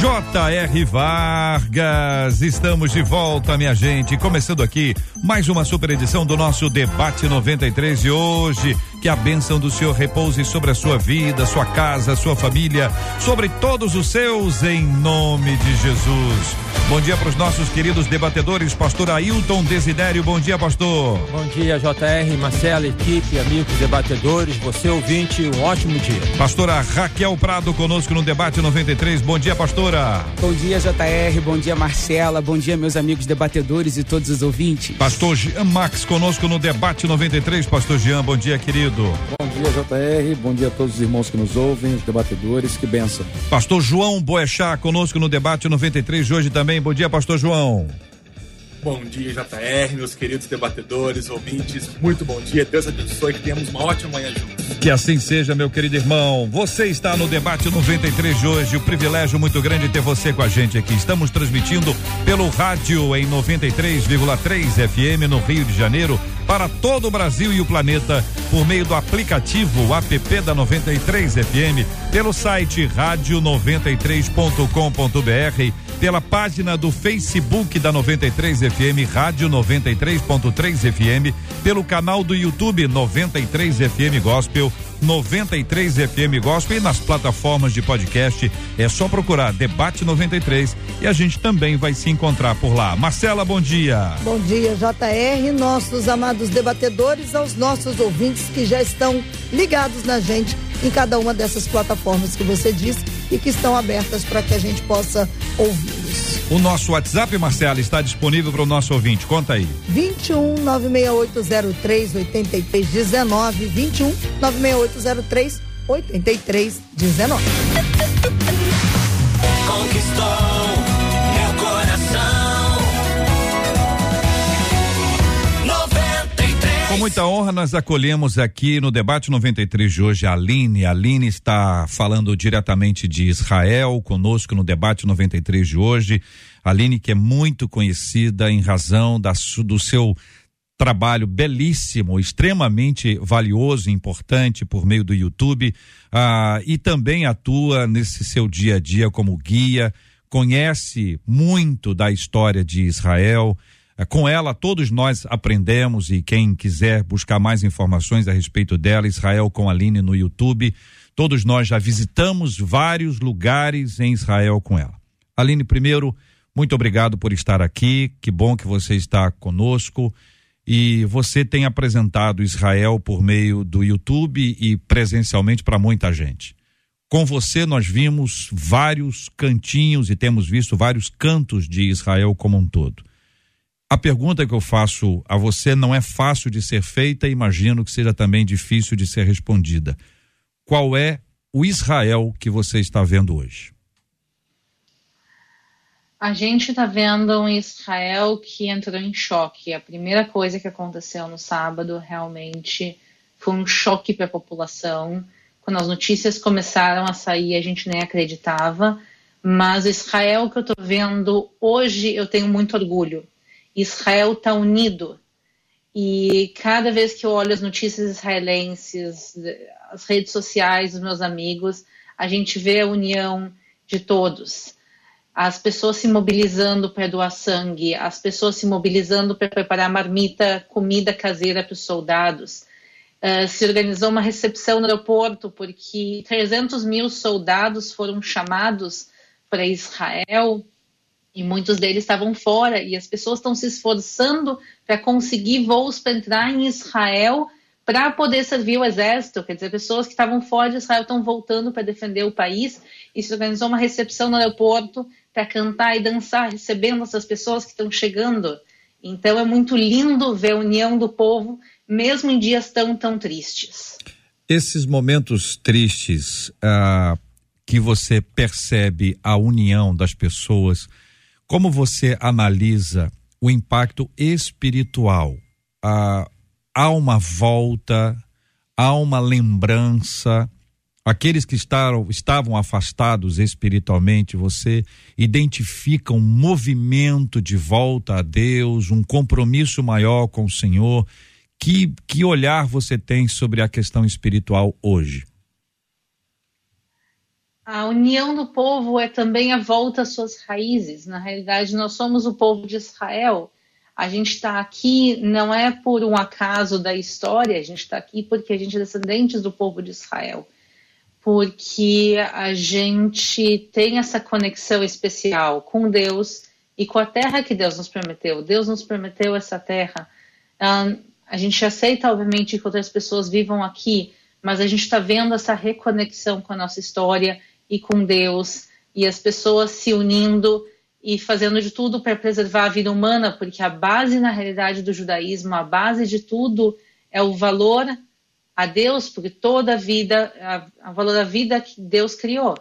J.R. Vargas. Estamos de volta, minha gente. Começando aqui mais uma super edição do nosso Debate 93 de hoje. Que a bênção do Senhor repouse sobre a sua vida, sua casa, sua família, sobre todos os seus, em nome de Jesus. Bom dia para os nossos queridos debatedores, pastor Ailton Desidério. Bom dia, pastor. Bom dia, JR, Marcela, equipe, amigos debatedores, você ouvinte, um ótimo dia. Pastora Raquel Prado conosco no debate 93. Bom dia, pastora. Bom dia, JR. Bom dia, Marcela. Bom dia, meus amigos debatedores e todos os ouvintes. Pastor Jean Max conosco no debate 93. Pastor Jean, bom dia, querido. Bom dia, JR. Bom dia a todos os irmãos que nos ouvem, os debatedores. Que benção. Pastor João Boechat conosco no debate 93 de hoje também. Bom dia, pastor João. Bom dia, JR, meus queridos debatedores, ouvintes. Muito bom dia. Deus abençoe que tenhamos uma ótima manhã juntos. Que assim seja, meu querido irmão. Você está no debate 93 de hoje. O privilégio muito grande ter você com a gente aqui. Estamos transmitindo pelo rádio em 93,3 FM no Rio de Janeiro para todo o Brasil e o planeta por meio do aplicativo app da 93 FM, pelo site rádio93.com.br, pela página do Facebook da 93 FM, Rádio 93.3 FM, pelo canal do YouTube 93 FM Gospel. 93 FM Gospel e nas plataformas de podcast é só procurar Debate 93 e a gente também vai se encontrar por lá. Marcela, bom dia. Bom dia, JR, nossos amados debatedores, aos nossos ouvintes que já estão ligados na gente em cada uma dessas plataformas que você disse e que estão abertas para que a gente possa ouvi-los. O nosso WhatsApp, Marcela, está disponível para o nosso ouvinte. Conta aí. 21 96803 8319 21 96803 8319. Conquistou muita honra, nós acolhemos aqui no debate 93 de hoje a Aline. A Aline está falando diretamente de Israel conosco no debate 93 de hoje. A Aline, que é muito conhecida em razão da, do seu trabalho belíssimo, extremamente valioso e importante por meio do YouTube, ah, e também atua nesse seu dia a dia como guia, conhece muito da história de Israel. Ah, com ela, todos nós aprendemos, e quem quiser buscar mais informações a respeito dela, Israel com Aline no YouTube, todos nós já visitamos vários lugares em Israel com ela. Aline, primeiro, muito obrigado por estar aqui, que bom que você está conosco e você tem apresentado Israel por meio do YouTube e presencialmente para muita gente. Com você nós vimos vários cantinhos e temos visto vários cantos de Israel como um todo. A pergunta que eu faço a você não é fácil de ser feita, imagino que seja também difícil de ser respondida. Qual é o Israel que você está vendo hoje? A gente está vendo um Israel que entrou em choque. A primeira coisa que aconteceu no sábado realmente foi um choque para a população. Quando as notícias começaram a sair, a gente nem acreditava. Mas Israel que eu estou vendo hoje, eu tenho muito orgulho. Israel está unido. E cada vez que eu olho as notícias israelenses, as redes sociais dos meus amigos, a gente vê a união de todos as pessoas se mobilizando para doar sangue, as pessoas se mobilizando para preparar marmita, comida caseira para os soldados. Uh, se organizou uma recepção no aeroporto porque 300 mil soldados foram chamados para Israel e muitos deles estavam fora e as pessoas estão se esforçando para conseguir voos para entrar em Israel para poder servir o exército. Quer dizer, pessoas que estavam fora de Israel estão voltando para defender o país e se organizou uma recepção no aeroporto para cantar e dançar, recebendo essas pessoas que estão chegando. Então é muito lindo ver a união do povo, mesmo em dias tão, tão tristes. Esses momentos tristes ah, que você percebe a união das pessoas, Como você analisa o impacto espiritual? Ah, há uma volta, há uma lembrança. Aqueles que estavam, estavam afastados espiritualmente, você identifica um movimento de volta a Deus, um compromisso maior com o Senhor. Que, que olhar você tem sobre a questão espiritual hoje? A união do povo é também a volta às suas raízes. Na realidade, nós somos o povo de Israel. A gente está aqui não é por um acaso da história, a gente está aqui porque a gente é descendentes do povo de Israel. Porque a gente tem essa conexão especial com Deus e com a terra que Deus nos prometeu. Deus nos prometeu essa terra. A gente aceita, obviamente, que outras pessoas vivam aqui, mas a gente está vendo essa reconexão com a nossa história e com Deus, e as pessoas se unindo e fazendo de tudo para preservar a vida humana, porque a base, na realidade, do judaísmo, a base de tudo é o valor a Deus, porque toda a vida, o valor da vida que Deus criou.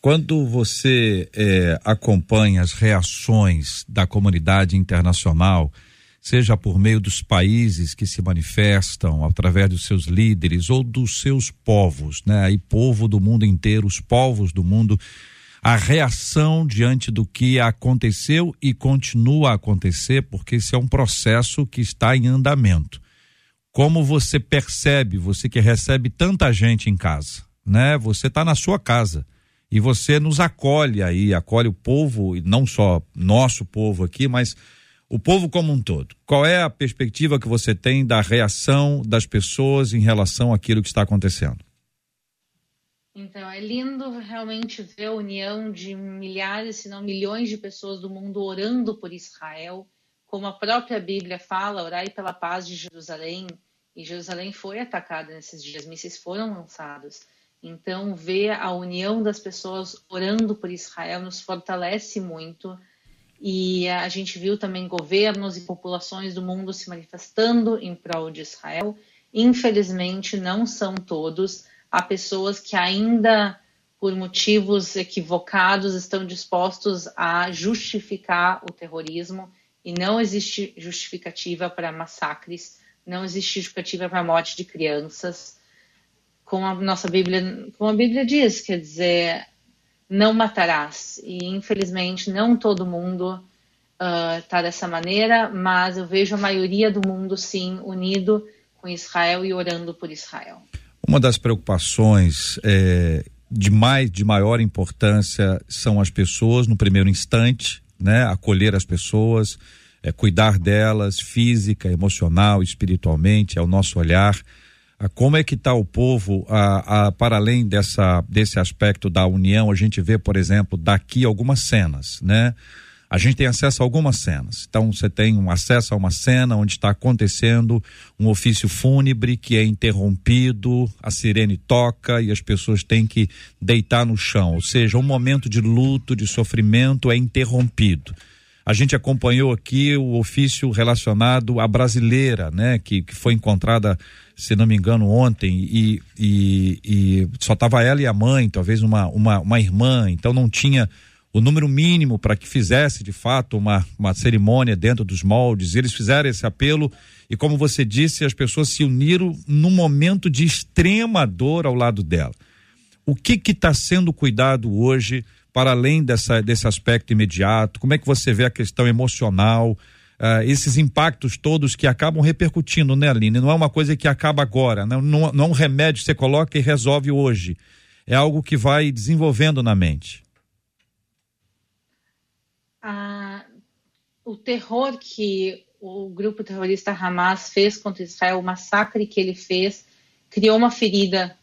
Quando você é, acompanha as reações da comunidade internacional, seja por meio dos países que se manifestam através dos seus líderes ou dos seus povos, né? E povo do mundo inteiro, os povos do mundo, a reação diante do que aconteceu e continua a acontecer, porque esse é um processo que está em andamento. Como você percebe, você que recebe tanta gente em casa, né? Você está na sua casa e você nos acolhe aí, acolhe o povo, e não só nosso povo aqui, mas o povo como um todo. Qual é a perspectiva que você tem da reação das pessoas em relação àquilo que está acontecendo? Então, é lindo realmente ver a união de milhares, se não milhões de pessoas do mundo orando por Israel, como a própria Bíblia fala, orai pela paz de Jerusalém, e Jerusalém foi atacada nesses dias, mísseis foram lançados. Então, ver a união das pessoas orando por Israel nos fortalece muito e a gente viu também governos e populações do mundo se manifestando em prol de Israel. Infelizmente, não são todos. Há pessoas que ainda, por motivos equivocados, estão dispostos a justificar o terrorismo e não existe justificativa para massacres, não existe justificativa para a morte de crianças. Como a nossa Bíblia, como a Bíblia diz, quer dizer, não matarás. E infelizmente não todo mundo está uh, dessa maneira, mas eu vejo a maioria do mundo sim unido com Israel e orando por Israel. Uma das preocupações é, de mais de maior importância são as pessoas no primeiro instante, né? Acolher as pessoas, é, cuidar delas física, emocional, espiritualmente, é o nosso olhar. Ah, como é que está o povo a, a, para além dessa, desse aspecto da união? A gente vê, por exemplo, daqui algumas cenas, né? A gente tem acesso a algumas cenas. Então, você tem um acesso a uma cena onde está acontecendo um ofício fúnebre que é interrompido, a sirene toca e as pessoas têm que deitar no chão. Ou seja, um momento de luto, de sofrimento é interrompido. A gente acompanhou aqui o ofício relacionado à brasileira, né, que, que foi encontrada se não me engano, ontem, e, e, e só estava ela e a mãe, talvez uma, uma, uma irmã, então não tinha o número mínimo para que fizesse de fato uma, uma cerimônia dentro dos moldes. Eles fizeram esse apelo e, como você disse, as pessoas se uniram num momento de extrema dor ao lado dela. O que está sendo cuidado hoje, para além dessa, desse aspecto imediato? Como é que você vê a questão emocional? Uh, esses impactos todos que acabam repercutindo, né, Aline? Não é uma coisa que acaba agora, não, não, não é um remédio que você coloca e resolve hoje. É algo que vai desenvolvendo na mente. Ah, o terror que o grupo terrorista Hamas fez contra Israel, o massacre que ele fez, criou uma ferida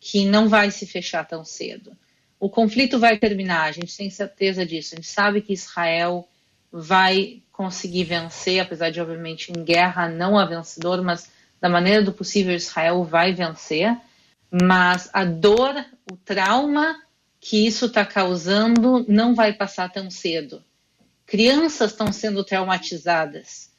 que não vai se fechar tão cedo. O conflito vai terminar, a gente tem certeza disso. A gente sabe que Israel vai conseguir vencer, apesar de, obviamente, em guerra não há vencedor, mas da maneira do possível Israel vai vencer. Mas a dor, o trauma que isso está causando não vai passar tão cedo. Crianças estão sendo traumatizadas.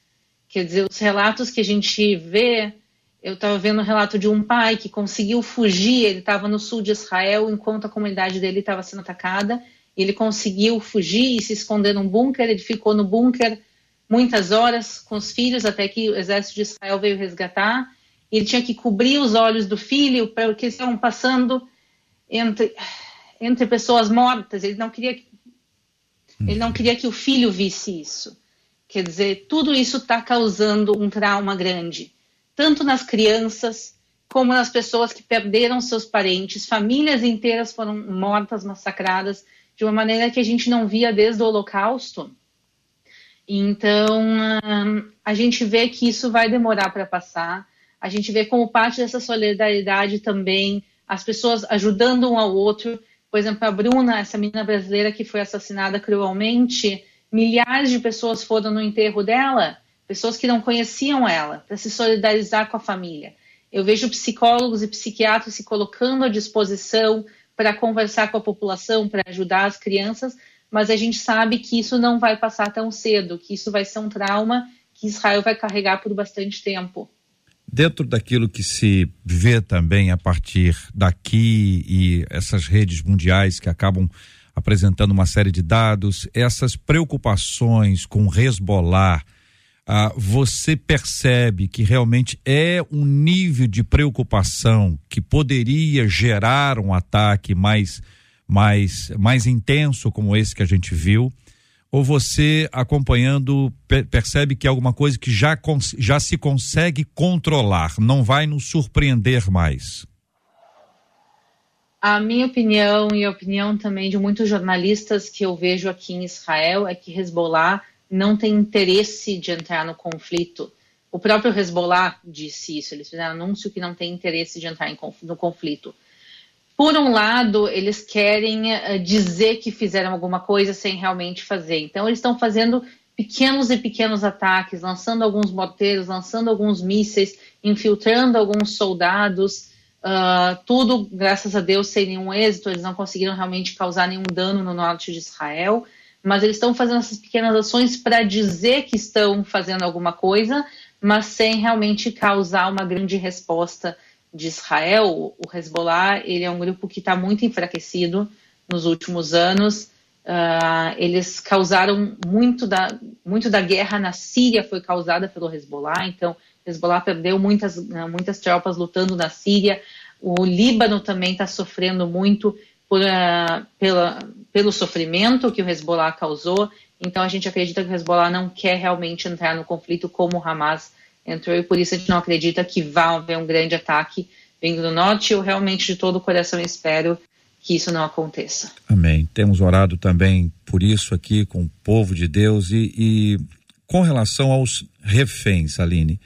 Quer dizer, os relatos que a gente vê, eu estava vendo o um relato de um pai que conseguiu fugir, ele estava no sul de Israel enquanto a comunidade dele estava sendo atacada Ele conseguiu fugir e se esconder num bunker. Ele ficou no bunker muitas horas com os filhos até que o exército de Israel veio resgatar. Ele tinha que cobrir os olhos do filho porque estavam passando entre entre pessoas mortas. Ele não queria ele não queria que o filho visse isso. Quer dizer, tudo isso está causando um trauma grande, tanto nas crianças como nas pessoas que perderam seus parentes. Famílias inteiras foram mortas, massacradas de uma maneira que a gente não via desde o Holocausto. Então, a gente vê que isso vai demorar para passar. A gente vê como parte dessa solidariedade também as pessoas ajudando um ao outro. Por exemplo, a Bruna, essa menina brasileira que foi assassinada cruelmente, milhares de pessoas foram no enterro dela, pessoas que não conheciam ela, para se solidarizar com a família. Eu vejo psicólogos e psiquiatras se colocando à disposição para conversar com a população, para ajudar as crianças, mas a gente sabe que isso não vai passar tão cedo, que isso vai ser um trauma que Israel vai carregar por bastante tempo. Dentro daquilo que se vê também a partir daqui e essas redes mundiais que acabam apresentando uma série de dados, essas preocupações com Hezbollah, ah, você percebe que realmente é um nível de preocupação que poderia gerar um ataque mais, mais, mais intenso como esse que a gente viu? Ou você, acompanhando, percebe que é alguma coisa que já, já se consegue controlar, não vai nos surpreender mais? A minha opinião e a opinião também de muitos jornalistas que eu vejo aqui em Israel é que Hezbollah não tem interesse de entrar no conflito. O próprio Hezbollah disse isso, eles fizeram anúncio que não tem interesse de entrar no conflito. Por um lado, eles querem uh, dizer que fizeram alguma coisa sem realmente fazer. Então, eles estão fazendo pequenos e pequenos ataques, lançando alguns morteiros, lançando alguns mísseis, infiltrando alguns soldados. Uh, tudo, graças a Deus, sem nenhum êxito. Eles não conseguiram realmente causar nenhum dano no norte de Israel mas eles estão fazendo essas pequenas ações para dizer que estão fazendo alguma coisa, mas sem realmente causar uma grande resposta de Israel. O Hezbollah ele é um grupo que está muito enfraquecido nos últimos anos. Uh, eles causaram muito da, muito da guerra na Síria foi causada pelo Hezbollah, então Hezbollah perdeu muitas, muitas tropas lutando na Síria. O Líbano também está sofrendo muito por, uh, pela, pelo sofrimento que o Hezbollah causou. Então a gente acredita que o Hezbollah não quer realmente entrar no conflito como o Hamas entrou e por isso a gente não acredita que vá haver um grande ataque vindo do norte. Eu realmente de todo o coração espero que isso não aconteça. Amém. Temos orado também por isso aqui com o povo de Deus e, e com relação aos reféns, Aline.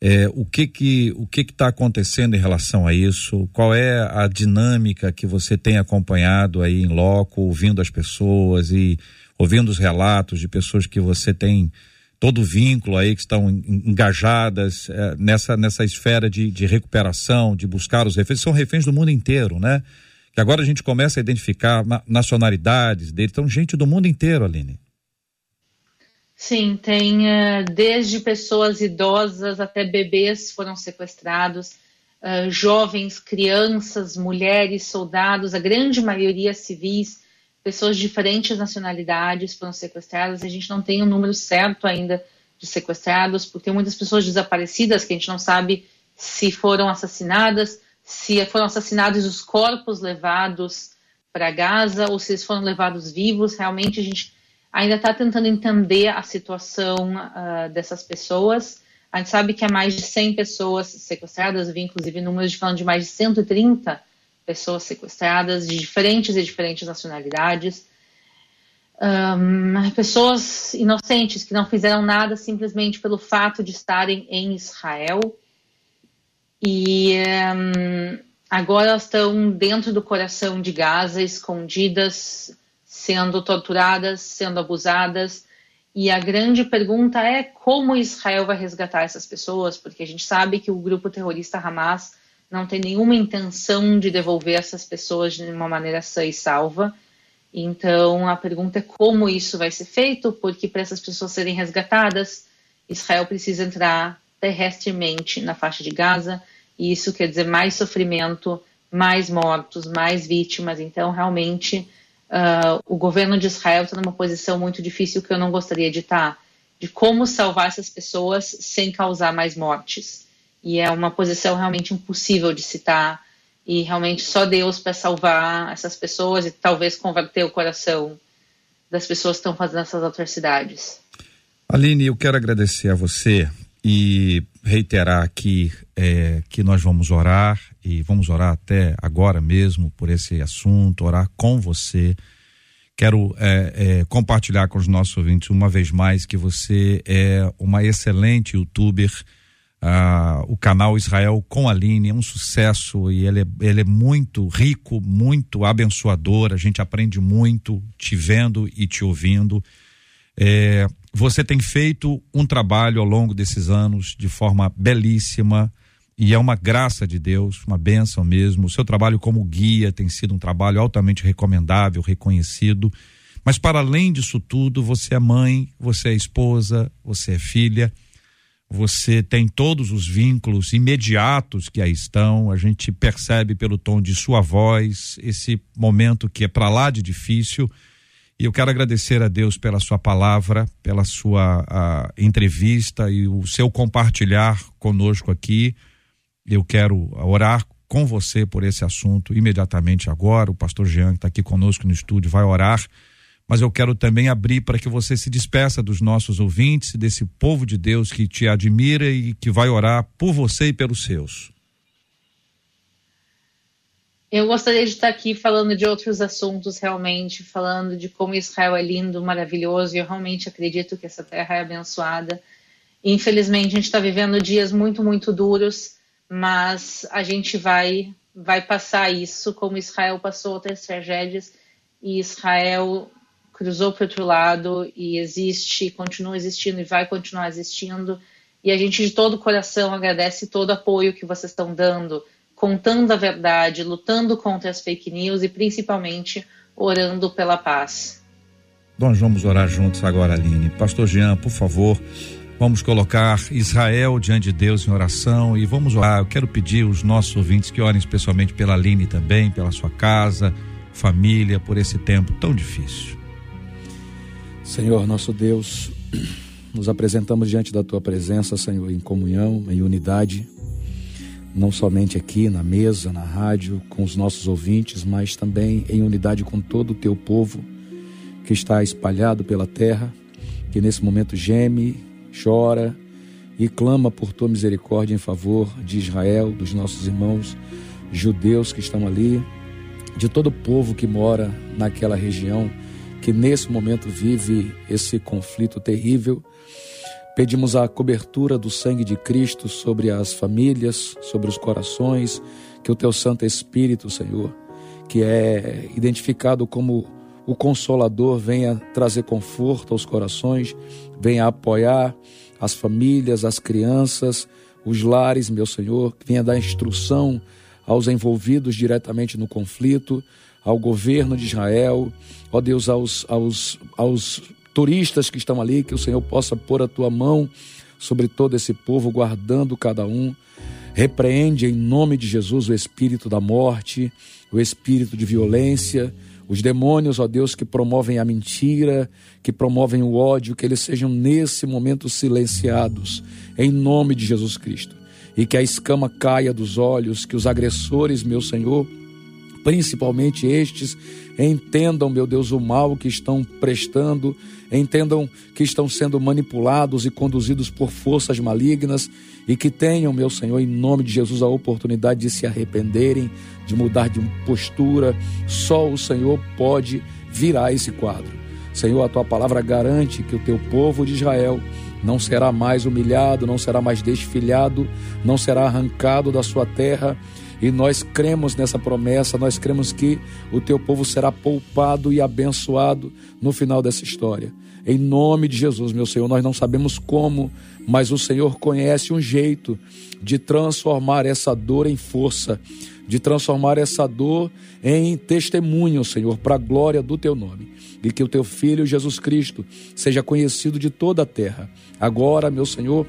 É, o que que o que está acontecendo em relação a isso? Qual é a dinâmica que você tem acompanhado aí em loco, ouvindo as pessoas e ouvindo os relatos de pessoas que você tem todo vínculo aí que estão engajadas é, nessa nessa esfera de, de recuperação, de buscar os reféns, são reféns do mundo inteiro, né? Que agora a gente começa a identificar nacionalidades deles, então gente do mundo inteiro, Aline. Sim, tem uh, desde pessoas idosas até bebês foram sequestrados, uh, jovens, crianças, mulheres, soldados, a grande maioria civis, pessoas de diferentes nacionalidades foram sequestradas. A gente não tem o um número certo ainda de sequestrados, porque tem muitas pessoas desaparecidas que a gente não sabe se foram assassinadas, se foram assassinados os corpos levados para Gaza ou se eles foram levados vivos. Realmente a gente ainda está tentando entender a situação uh, dessas pessoas. A gente sabe que há mais de 100 pessoas sequestradas, vi inclusive números de falando de mais de 130 pessoas sequestradas, de diferentes e diferentes nacionalidades. Um, pessoas inocentes que não fizeram nada simplesmente pelo fato de estarem em Israel. E um, agora elas estão dentro do coração de Gaza, escondidas, sendo torturadas, sendo abusadas. E a grande pergunta é como Israel vai resgatar essas pessoas, porque a gente sabe que o grupo terrorista Hamas não tem nenhuma intenção de devolver essas pessoas de uma maneira sã e salva. Então a pergunta é como isso vai ser feito, porque para essas pessoas serem resgatadas, Israel precisa entrar terrestremente na faixa de Gaza, e isso quer dizer mais sofrimento, mais mortos, mais vítimas. Então realmente uh, o governo de Israel está numa posição muito difícil que eu não gostaria de estar, de como salvar essas pessoas sem causar mais mortes. E é uma posição realmente impossível de citar, e realmente só Deus para salvar essas pessoas e talvez converter o coração das pessoas que estão fazendo essas atrocidades. Aline, eu quero agradecer a você e reiterar aqui é, que nós vamos orar e vamos orar até agora mesmo por esse assunto, orar com você. Quero é, é, compartilhar com os nossos ouvintes uma vez mais que você é uma excelente youtuber. Ah, o canal Israel com a Aline é um sucesso e ele é, ele é muito rico, muito abençoador. A gente aprende muito te vendo e te ouvindo. É, você tem feito um trabalho ao longo desses anos de forma belíssima e é uma graça de Deus, uma bênção mesmo. O seu trabalho como guia tem sido um trabalho altamente recomendável, reconhecido. Mas para além disso tudo, você é mãe, você é esposa, você é filha, você tem todos os vínculos imediatos que aí estão. A gente percebe pelo tom de sua voz esse momento que é para lá de difícil e eu quero agradecer a Deus pela sua palavra, pela sua entrevista e o seu compartilhar conosco aqui. Eu quero orar com você por esse assunto imediatamente agora. O pastor Jean, que está aqui conosco no estúdio, vai orar. Mas eu quero também abrir para que você se despeça dos nossos ouvintes, desse povo de Deus que te admira e que vai orar por você e pelos seus. Eu gostaria de estar aqui falando de outros assuntos, realmente, falando de como Israel é lindo, maravilhoso, e eu realmente acredito que essa terra é abençoada. Infelizmente, a gente está vivendo dias muito, muito duros, mas a gente vai, vai passar isso, como Israel passou outras tragédias, e Israel cruzou para o outro lado e existe, continua existindo e vai continuar existindo. E a gente de todo o coração agradece todo o apoio que vocês estão dando contando a verdade, lutando contra as fake news e principalmente orando pela paz. Nós vamos orar juntos agora, Aline. Pastor Jean, por favor, vamos colocar Israel diante de Deus em oração e vamos orar. Eu quero pedir aos nossos ouvintes que orem especialmente pela Aline também, pela sua casa, família, por esse tempo tão difícil. Senhor, nosso Deus, nos apresentamos diante da tua presença, Senhor, em comunhão, em unidade não somente aqui na mesa, na rádio, com os nossos ouvintes, mas também em unidade com todo o teu povo que está espalhado pela terra, que nesse momento geme, chora e clama por tua misericórdia em favor de Israel, dos nossos irmãos judeus que estão ali, de todo o povo que mora naquela região, que nesse momento vive esse conflito terrível. Pedimos a cobertura do sangue de Cristo sobre as famílias, sobre os corações, que o teu Santo Espírito, Senhor, que é identificado como o Consolador, venha trazer conforto aos corações, venha apoiar as famílias, as crianças, os lares, meu Senhor, venha dar instrução aos envolvidos diretamente no conflito, ao governo de Israel, ó Deus, aos, aos, aos turistas que estão ali, que o Senhor possa pôr a tua mão sobre todo esse povo, guardando cada um. Repreende em nome de Jesus o espírito da morte, o espírito de violência, os demônios, ó Deus, que promovem a mentira, que promovem o ódio, que eles sejam nesse momento silenciados, em nome de Jesus Cristo. E que a escama caia dos olhos, que os agressores, meu Senhor, principalmente estes, entendam, meu Deus, o mal que estão prestando, entendam que estão sendo manipulados e conduzidos por forças malignas e que tenham, meu Senhor, em nome de Jesus, a oportunidade de se arrependerem, de mudar de postura. Só o Senhor pode virar esse quadro. Senhor, a tua palavra garante que o teu povo de Israel não será mais humilhado, não será mais desfilhado, não será arrancado da sua terra e nós cremos nessa promessa, nós cremos que o teu povo será poupado e abençoado no final dessa história. Em nome de Jesus, meu Senhor, nós não sabemos como, mas o Senhor conhece um jeito de transformar essa dor em força, de transformar essa dor em testemunho, Senhor, para a glória do teu nome. E que o teu filho Jesus Cristo seja conhecido de toda a terra. Agora, meu Senhor,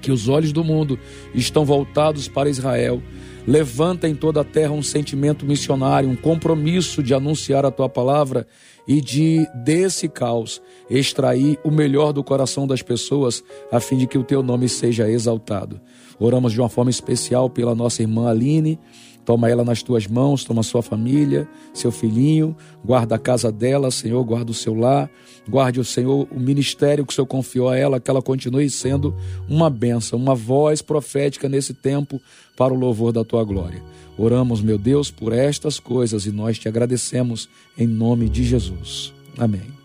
que os olhos do mundo estão voltados para Israel. Levanta em toda a terra um sentimento missionário, um compromisso de anunciar a tua palavra e de, desse caos, extrair o melhor do coração das pessoas, a fim de que o teu nome seja exaltado. Oramos de uma forma especial pela nossa irmã Aline Toma ela nas tuas mãos, toma sua família, seu filhinho, guarda a casa dela, Senhor, guarda o seu lar, guarde o Senhor o ministério que o Senhor confiou a ela, que ela continue sendo uma benção, uma voz profética nesse tempo para o louvor da tua glória. Oramos, meu Deus, por estas coisas e nós te agradecemos em nome de Jesus. Amém.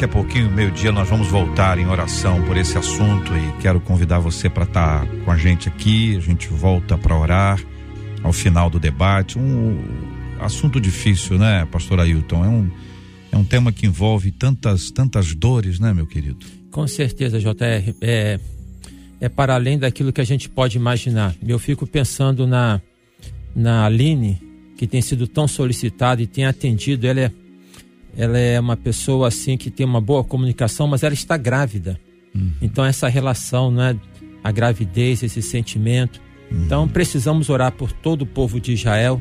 Daqui a pouquinho, meio-dia, nós vamos voltar em oração por esse assunto e quero convidar você para estar tá com a gente aqui. A gente volta para orar ao final do debate. Um assunto difícil, né, pastor Ailton? É um, é um tema que envolve tantas, tantas dores, né, meu querido? Com certeza, JR. É, é para além daquilo que a gente pode imaginar. Eu fico pensando na, na Aline, que tem sido tão solicitada e tem atendido. Ela é ela é uma pessoa assim que tem uma boa comunicação, mas ela está grávida. Uhum. Então essa relação, né, a gravidez, esse sentimento. Uhum. Então precisamos orar por todo o povo de Israel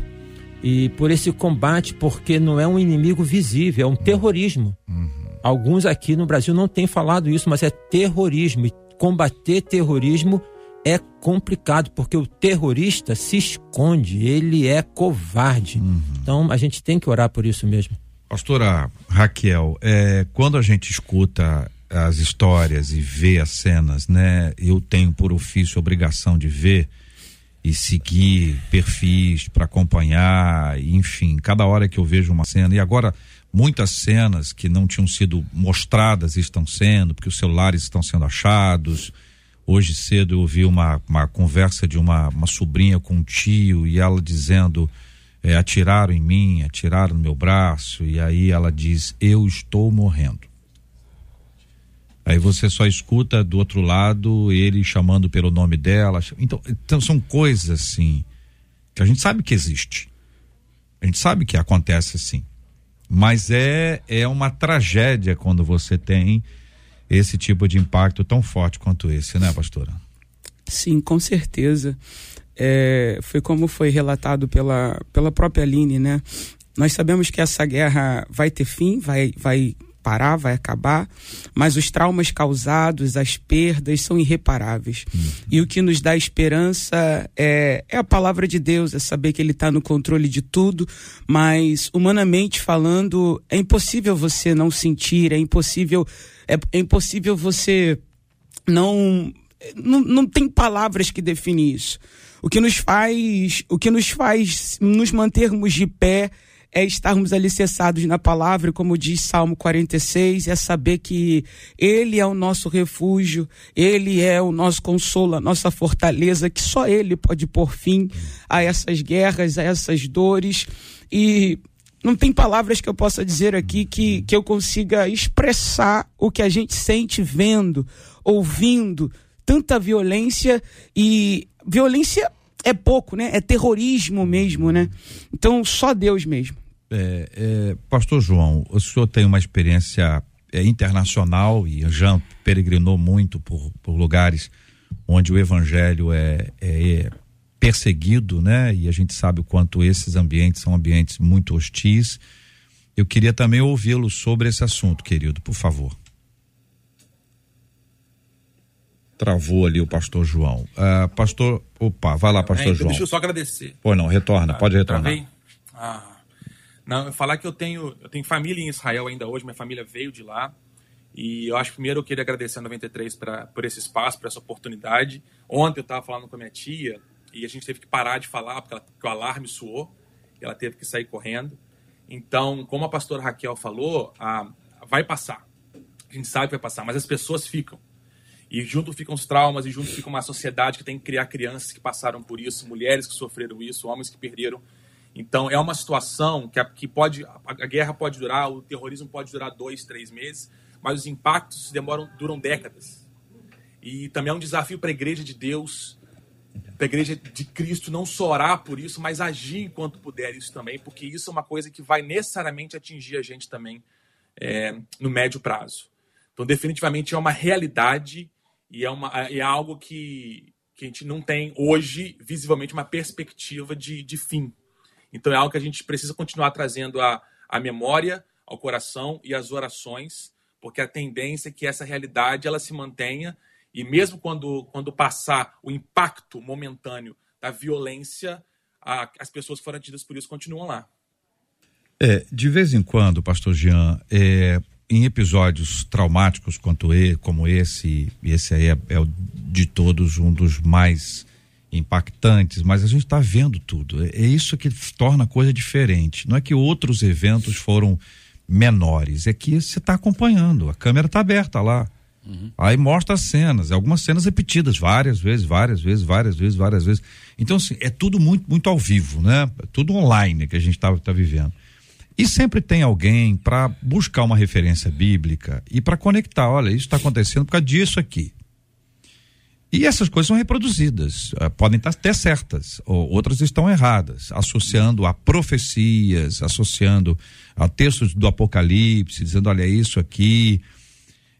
e por esse combate, porque não é um inimigo visível, é um terrorismo. Uhum. Alguns aqui no Brasil não têm falado isso, mas é terrorismo e combater terrorismo é complicado, porque o terrorista se esconde, ele é covarde. Uhum. Então a gente tem que orar por isso mesmo. Pastora Raquel, é, quando a gente escuta as histórias e vê as cenas, né? Eu tenho por ofício obrigação de ver e seguir perfis para acompanhar, enfim, cada hora que eu vejo uma cena e agora muitas cenas que não tinham sido mostradas estão sendo, porque os celulares estão sendo achados. Hoje cedo eu ouvi uma, uma conversa de uma, uma sobrinha com um tio e ela dizendo é, atiraram em mim, atiraram no meu braço, e aí ela diz: Eu estou morrendo. Aí você só escuta do outro lado ele chamando pelo nome dela. Então, então são coisas assim que a gente sabe que existe. A gente sabe que acontece assim. Mas é, é uma tragédia quando você tem esse tipo de impacto tão forte quanto esse, né, pastora? Sim, com certeza é, foi como foi relatado pela, pela própria Aline, né? Nós sabemos que essa guerra vai ter fim, vai, vai parar, vai acabar, mas os traumas causados, as perdas são irreparáveis. Uhum. E o que nos dá esperança é, é a palavra de Deus, é saber que Ele está no controle de tudo, mas humanamente falando, é impossível você não sentir, é impossível, é, é impossível você não, não. Não tem palavras que definem isso. O que nos faz, o que nos faz nos mantermos de pé é estarmos alicerçados na palavra, como diz Salmo 46, é saber que Ele é o nosso refúgio, Ele é o nosso consolo, a nossa fortaleza, que só Ele pode pôr fim a essas guerras, a essas dores. E não tem palavras que eu possa dizer aqui que, que eu consiga expressar o que a gente sente vendo, ouvindo tanta violência e violência é pouco, né? É terrorismo mesmo, né? Então, só Deus mesmo. É, é, Pastor João, o senhor tem uma experiência é, internacional e já peregrinou muito por, por lugares onde o evangelho é, é, é, perseguido, né? E a gente sabe o quanto esses ambientes são ambientes muito hostis. Eu queria também ouvi-lo sobre esse assunto, querido, por favor. Travou ali o pastor João. Uh, pastor, opa, vai lá, pastor é, João. Deixa eu só agradecer. Pô, não, retorna, ah, pode retornar. Ah, não, falar que eu tenho, eu tenho família em Israel ainda hoje, minha família veio de lá. E eu acho que primeiro eu queria agradecer a 93 pra, por esse espaço, por essa oportunidade. Ontem eu estava falando com a minha tia e a gente teve que parar de falar porque, ela, porque o alarme soou. e ela teve que sair correndo. Então, como a pastora Raquel falou, a, vai passar. A gente sabe que vai passar, mas as pessoas ficam. E junto ficam os traumas, e junto fica uma sociedade que tem que criar crianças que passaram por isso, mulheres que sofreram isso, homens que perderam. Então, é uma situação que, a, que pode. A, guerra pode durar, o terrorismo pode durar dois, três meses, mas os impactos demoram, duram décadas. E também é um desafio para a igreja de Deus, para a igreja de Cristo, não só orar por isso, mas agir enquanto puder isso também, porque isso é uma coisa que vai necessariamente atingir a gente também é, no médio prazo. Então, definitivamente é uma realidade e é, uma, é algo que, que a gente não tem hoje, visivelmente, uma perspectiva de, de fim. Então, é algo que a gente precisa continuar trazendo a memória, ao coração e às orações, porque a tendência é que essa realidade ela se mantenha e mesmo quando, quando passar o impacto momentâneo da violência, a, as pessoas que foram atingidas por isso continuam lá. É, de vez em quando, pastor Jean, é, em episódios traumáticos quanto e, como esse, e esse aí é, é de todos um dos mais impactantes, mas a gente está vendo tudo. É, é isso que torna a coisa diferente. Não é que outros eventos foram menores, é que você está acompanhando, a câmera está aberta lá. Uhum. Aí mostra as cenas, algumas cenas repetidas várias vezes, várias vezes, várias vezes, várias vezes. Então, assim, é tudo muito, muito ao vivo, né? É tudo online que a gente está tá vivendo. E sempre tem alguém para buscar uma referência bíblica e para conectar. Olha, isso está acontecendo por causa disso aqui. E essas coisas são reproduzidas, uh, podem estar até certas, ou outras estão erradas, associando a profecias, associando a textos do Apocalipse, dizendo, olha, isso aqui,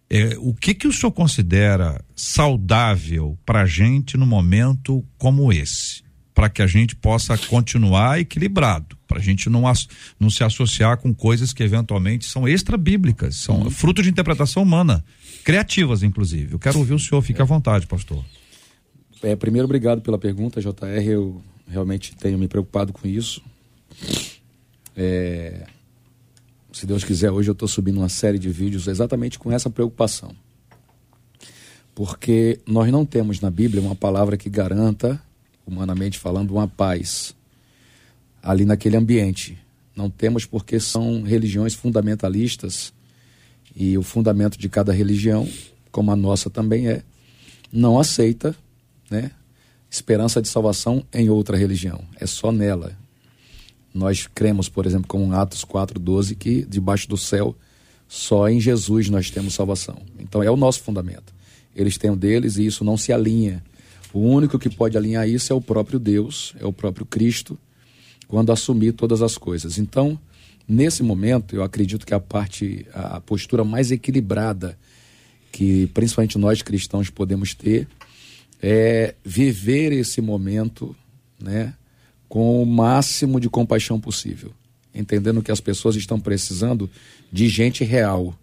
é, o que que o senhor considera saudável para a gente no momento como esse? Para que a gente possa continuar equilibrado, para a gente não, não se associar com coisas que eventualmente são extra-bíblicas, são uhum. fruto de interpretação humana, criativas inclusive. Eu quero ouvir o senhor, fique à vontade, pastor. É, primeiro, obrigado pela pergunta, JR. Eu realmente tenho me preocupado com isso. É, se Deus quiser, hoje eu estou subindo uma série de vídeos exatamente com essa preocupação. Porque nós não temos na Bíblia uma palavra que garanta, humanamente falando, uma paz ali naquele ambiente. Não temos porque são religiões fundamentalistas e o fundamento de cada religião, como a nossa também é, não aceita né, esperança de salvação em outra religião. É só nela. Nós cremos, por exemplo, como Atos 4,12, que debaixo do céu, só em Jesus nós temos salvação. Então é o nosso fundamento. Eles têm o deles e isso não se alinha. O único que pode alinhar isso é o próprio Deus, é o próprio Cristo, quando assumir todas as coisas. Então, nesse momento, eu acredito que a parte, a postura mais equilibrada que principalmente nós cristãos podemos ter é viver esse momento, né, com o máximo de compaixão possível, entendendo que as pessoas estão precisando de gente real,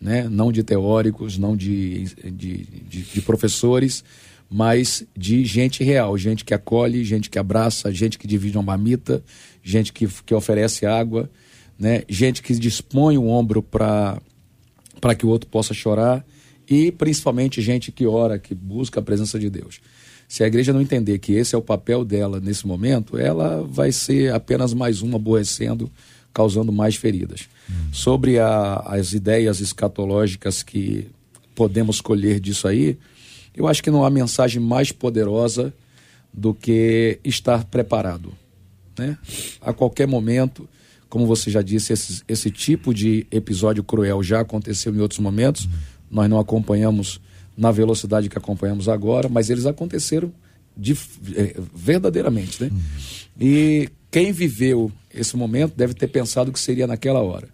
né? não de teóricos, não de, de, de, de professores, mas de gente real, gente que acolhe, gente que abraça, gente que divide uma mamita, gente que, que oferece água, né? gente que dispõe o ombro para que o outro possa chorar e principalmente gente que ora, que busca a presença de Deus. Se a igreja não entender que esse é o papel dela nesse momento, ela vai ser apenas mais uma aborrecendo, causando mais feridas. Hum. Sobre a, as ideias escatológicas que podemos colher disso aí, eu acho que não há mensagem mais poderosa do que estar preparado. Né? A qualquer momento, como você já disse, esse, esse tipo de episódio cruel já aconteceu em outros momentos, nós não acompanhamos na velocidade que acompanhamos agora, mas eles aconteceram de, é, verdadeiramente, né? E quem viveu esse momento deve ter pensado que seria naquela hora.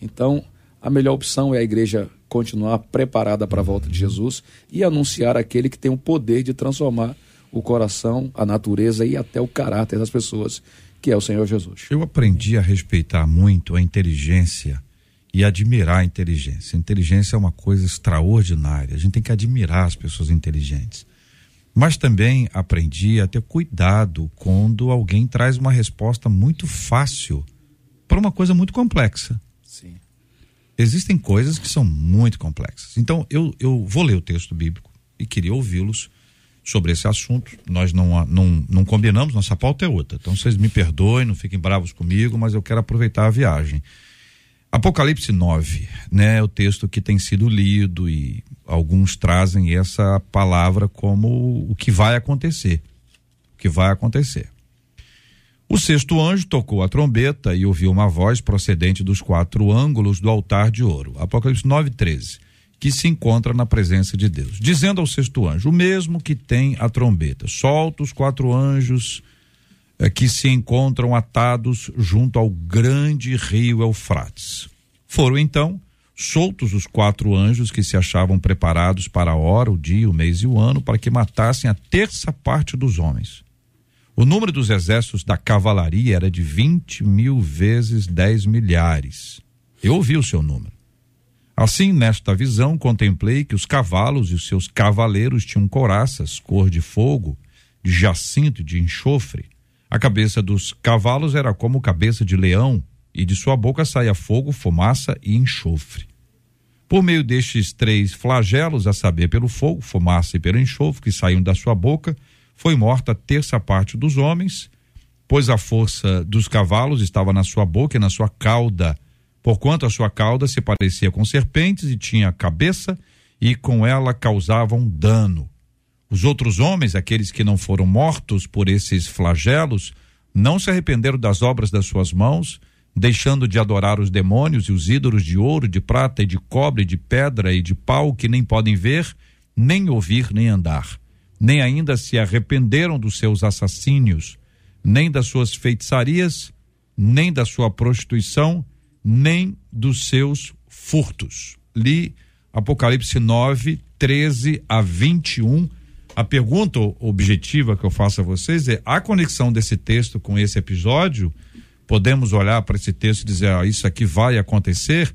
Então, a melhor opção é a igreja continuar preparada para a volta de Jesus e anunciar aquele que tem o poder de transformar o coração, a natureza e até o caráter das pessoas, que é o Senhor Jesus. Eu aprendi a respeitar muito a inteligência e admirar a inteligência. A inteligência é uma coisa extraordinária. A gente tem que admirar as pessoas inteligentes. Mas também aprendi a ter cuidado quando alguém traz uma resposta muito fácil para uma coisa muito complexa. Existem coisas que são muito complexas. Então, eu, eu vou ler o texto bíblico e queria ouvi-los sobre esse assunto. Nós não, não, não combinamos, nossa pauta é outra. Então vocês me perdoem, não fiquem bravos comigo, mas eu quero aproveitar a viagem. Apocalipse 9, né, é o texto que tem sido lido e alguns trazem essa palavra como o que vai acontecer. O que vai acontecer. O sexto anjo tocou a trombeta e ouviu uma voz procedente dos quatro ângulos do altar de ouro. Apocalipse 9:13, que se encontra na presença de Deus, dizendo ao sexto anjo, o mesmo que tem a trombeta: solta os quatro anjos eh, que se encontram atados junto ao grande rio Eufrates. Foram então soltos os quatro anjos que se achavam preparados para a hora, o dia, o mês e o ano, para que matassem a terça parte dos homens. O número dos exércitos da cavalaria era de 20 mil vezes 10 milhares. Eu ouvi o seu número. Assim, nesta visão, contemplei que os cavalos e os seus cavaleiros tinham coraças, cor de fogo, de jacinto de enxofre. A cabeça dos cavalos era como cabeça de leão, e de sua boca saía fogo, fumaça e enxofre. Por meio destes três flagelos, a saber, pelo fogo, fumaça e pelo enxofre que saíam da sua boca, foi morta a terça parte dos homens, pois a força dos cavalos estava na sua boca e na sua cauda, porquanto a sua cauda se parecia com serpentes e tinha cabeça, e com ela causavam dano. Os outros homens, aqueles que não foram mortos por esses flagelos, não se arrependeram das obras das suas mãos, deixando de adorar os demônios e os ídolos de ouro, de prata e de cobre, de pedra e de pau que nem podem ver, nem ouvir, nem andar. Nem ainda se arrependeram dos seus assassínios, nem das suas feitiçarias, nem da sua prostituição, nem dos seus furtos. Li Apocalipse 9, 13 a 21. A pergunta objetiva que eu faço a vocês é: a conexão desse texto com esse episódio? podemos olhar para esse texto e dizer, ah, isso aqui vai acontecer?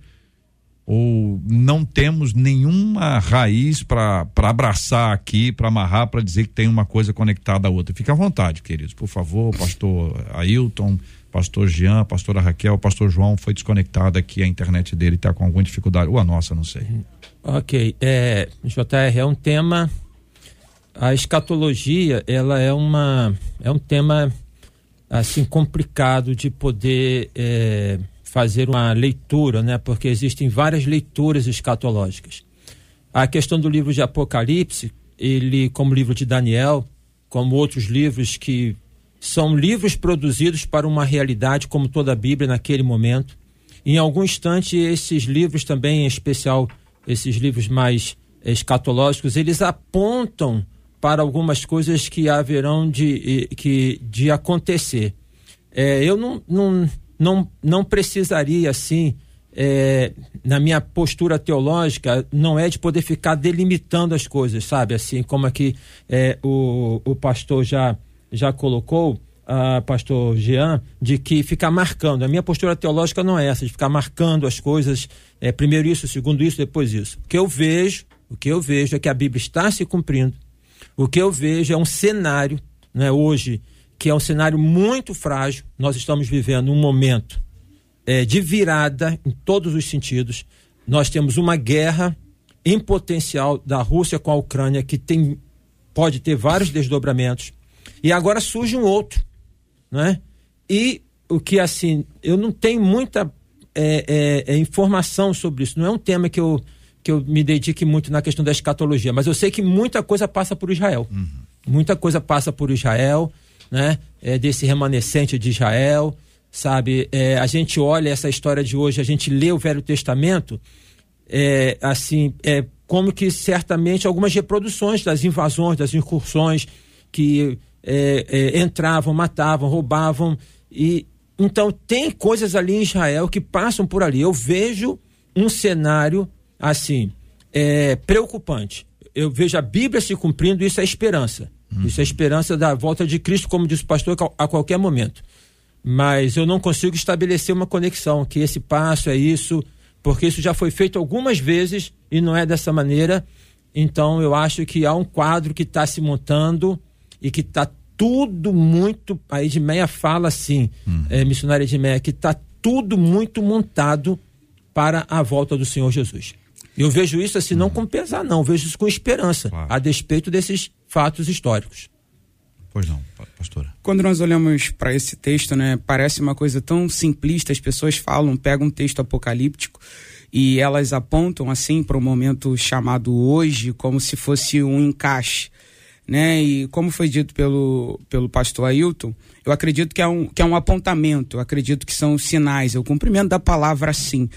Ou não temos nenhuma raiz para abraçar aqui, para amarrar, para dizer que tem uma coisa conectada à outra? Fique à vontade, queridos, por favor, pastor Ailton, pastor Jean, pastora Raquel, pastor João foi desconectado aqui, a internet dele está com alguma dificuldade, ou a nossa, não sei. Ok, é, JR, é um tema, a escatologia, ela é uma, é um tema assim complicado de poder é, fazer uma leitura, né? Porque existem várias leituras escatológicas. A questão do livro de Apocalipse, ele como livro de Daniel, como outros livros que são livros produzidos para uma realidade como toda a Bíblia naquele momento. Em algum instante esses livros também, em especial esses livros mais escatológicos, eles apontam para algumas coisas que haverão de, que, de acontecer. É, eu não, não, não, não precisaria, assim, é, na minha postura teológica, não é de poder ficar delimitando as coisas, sabe? Assim, como aqui é, o, o pastor já, já colocou, uh, pastor Jean, de que ficar marcando. A minha postura teológica não é essa, de ficar marcando as coisas, é, primeiro isso, segundo isso, depois isso. O que eu vejo, o que eu vejo é que a Bíblia está se cumprindo o que eu vejo é um cenário, né, hoje, que é um cenário muito frágil. Nós estamos vivendo um momento é, de virada em todos os sentidos. Nós temos uma guerra em potencial da Rússia com a Ucrânia que tem, pode ter vários desdobramentos. E agora surge um outro, né? E o que assim, eu não tenho muita é, é, é informação sobre isso. Não é um tema que eu que eu me dedique muito na questão da escatologia, mas eu sei que muita coisa passa por Israel. Uhum. Muita coisa passa por Israel, né? É, desse remanescente de Israel, sabe? É, a gente olha essa história de hoje, a gente lê o Velho Testamento, é, assim, é como que certamente algumas reproduções das invasões, das incursões que é, é, entravam, matavam, roubavam e então tem coisas ali em Israel que passam por ali. Eu vejo um cenário assim, é preocupante. Eu vejo a Bíblia se cumprindo, isso é esperança. Uhum. Isso é esperança da volta de Cristo, como disse o pastor, a qualquer momento. Mas eu não consigo estabelecer uma conexão, que esse passo é isso, porque isso já foi feito algumas vezes e não é dessa maneira. Então eu acho que há um quadro que está se montando e que está tudo muito. A Edmeia fala assim, uhum. é, missionária Edmeia, que está tudo muito montado para a volta do Senhor Jesus. Eu vejo isso assim, não com pesar, não. Eu vejo isso com esperança, Claro. a despeito desses fatos históricos. Pois não, pa- pastora. Quando nós olhamos para esse texto, né, parece uma coisa tão simplista. As pessoas falam, pegam um texto apocalíptico e elas apontam assim para um momento chamado hoje, como se fosse um encaixe, né? E como foi dito pelo pelo pastor Ailton, eu acredito que é um que é um apontamento. Eu acredito que são sinais. Eu cumprimento da palavra sim,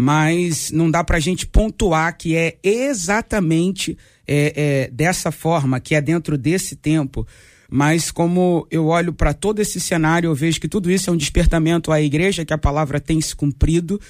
mas não dá para a gente pontuar que é exatamente é, é, dessa forma, que é dentro desse tempo. Mas como eu olho para todo esse cenário, eu vejo que tudo isso é um despertamento à igreja, que a palavra tem se cumprido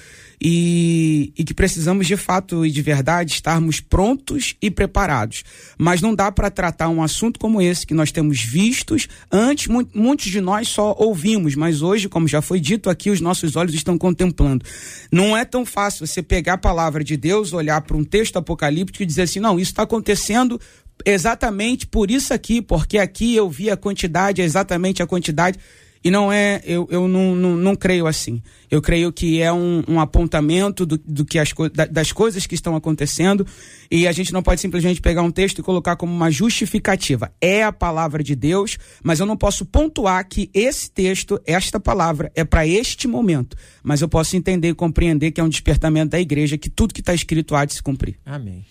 e, e que precisamos de fato e de verdade estarmos prontos e preparados. Mas não dá para tratar um assunto como esse que nós temos vistos antes, mu muitos de nós só ouvimos, mas hoje, como já foi dito aqui, os nossos olhos estão contemplando. Não é tão fácil você pegar a palavra de Deus, olhar para um texto apocalíptico e dizer assim: não, isso está acontecendo exatamente por isso aqui, porque aqui eu vi a quantidade, exatamente a quantidade. E não é, eu, eu não, não, não creio assim. Eu creio que é um, um apontamento do, do que as, da- das coisas que estão acontecendo e a gente não pode simplesmente pegar um texto e colocar como uma justificativa. É a palavra de Deus, mas eu não posso pontuar que esse texto, esta palavra, é para este momento. Mas eu posso entender e compreender que é um despertamento da igreja, que tudo que está escrito há de se cumprir. Amém.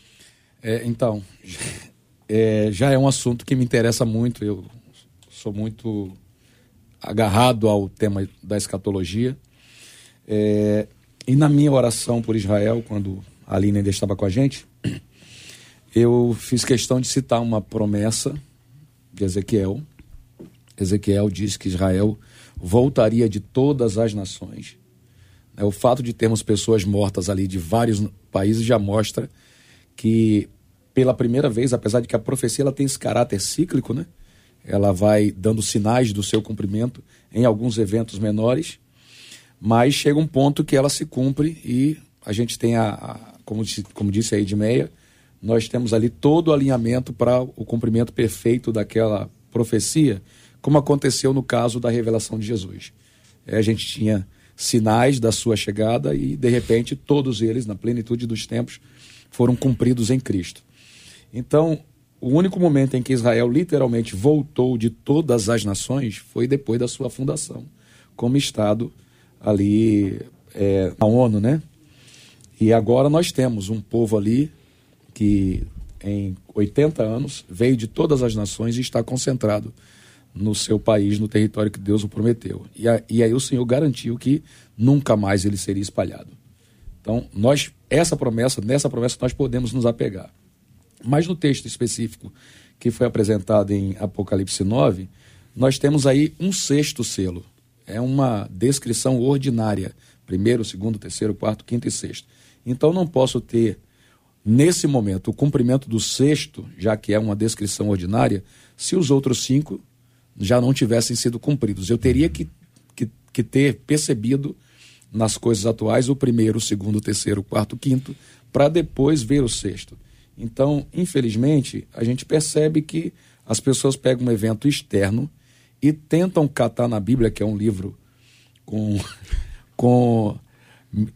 É, então, é, já é um assunto que me interessa muito. Eu sou muito agarrado ao tema da escatologia. É, e na minha oração por Israel, quando a Aline ainda estava com a gente, eu fiz questão de citar uma promessa de Ezequiel. Ezequiel diz que Israel voltaria de todas as nações. É, O fato de termos pessoas mortas ali de vários países já mostra que pela primeira vez, apesar de que a profecia ela tem esse caráter cíclico, né? Ela vai dando sinais do seu cumprimento em alguns eventos menores, mas chega um ponto que ela se cumpre e a gente tem a, a- como, como disse a Edmeia, nós temos ali todo o alinhamento para o cumprimento perfeito daquela profecia, como aconteceu no caso da revelação de Jesus. É, a gente tinha sinais da sua chegada e, de repente, todos eles, na plenitude dos tempos, foram cumpridos em Cristo. Então, o único momento em que Israel literalmente voltou de todas as nações foi depois da sua fundação, como Estado ali é, na ONU, né? E agora nós temos um povo ali que em 80 anos veio de todas as nações e está concentrado no seu país, no território que Deus o prometeu. E, a- e aí o Senhor garantiu que nunca mais ele seria espalhado. Então, nós essa promessa, nessa promessa nós podemos nos apegar. Mas no texto específico que foi apresentado em Apocalipse 9, nós temos aí um sexto selo. É uma descrição ordinária. Primeiro, segundo, terceiro, quarto, quinto e sexto. Então não posso ter, nesse momento, o cumprimento do sexto, já que é uma descrição ordinária, se os outros cinco já não tivessem sido cumpridos. Eu teria que, que, que ter percebido nas coisas atuais o primeiro, o segundo, o terceiro, o quarto, o quinto, para depois ver o sexto. Então, infelizmente, a gente percebe que as pessoas pegam um evento externo e tentam catar na Bíblia, que é um livro com, com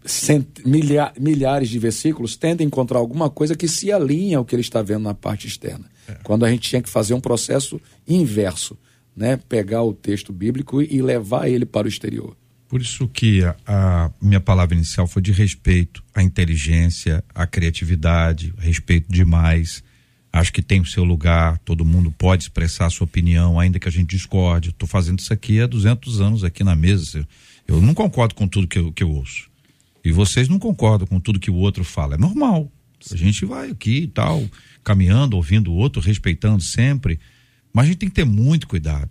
cent- milha- milhares de versículos, tenta encontrar alguma coisa que se alinha ao que ele está vendo na parte externa. Quando a gente tinha que fazer um processo inverso, né? pegar o texto bíblico e levar ele para o exterior. Por isso que a, a minha palavra inicial foi de respeito à inteligência, à criatividade, respeito demais. Acho que tem o seu lugar, todo mundo pode expressar a sua opinião, ainda que a gente discorde. Estou fazendo isso aqui há 200 anos aqui na mesa. Eu, não concordo com tudo que eu, que eu ouço. E vocês não concordam com tudo que o outro fala. É normal. A gente vai aqui e tal, caminhando, ouvindo o outro, respeitando sempre. Mas a gente tem que ter muito cuidado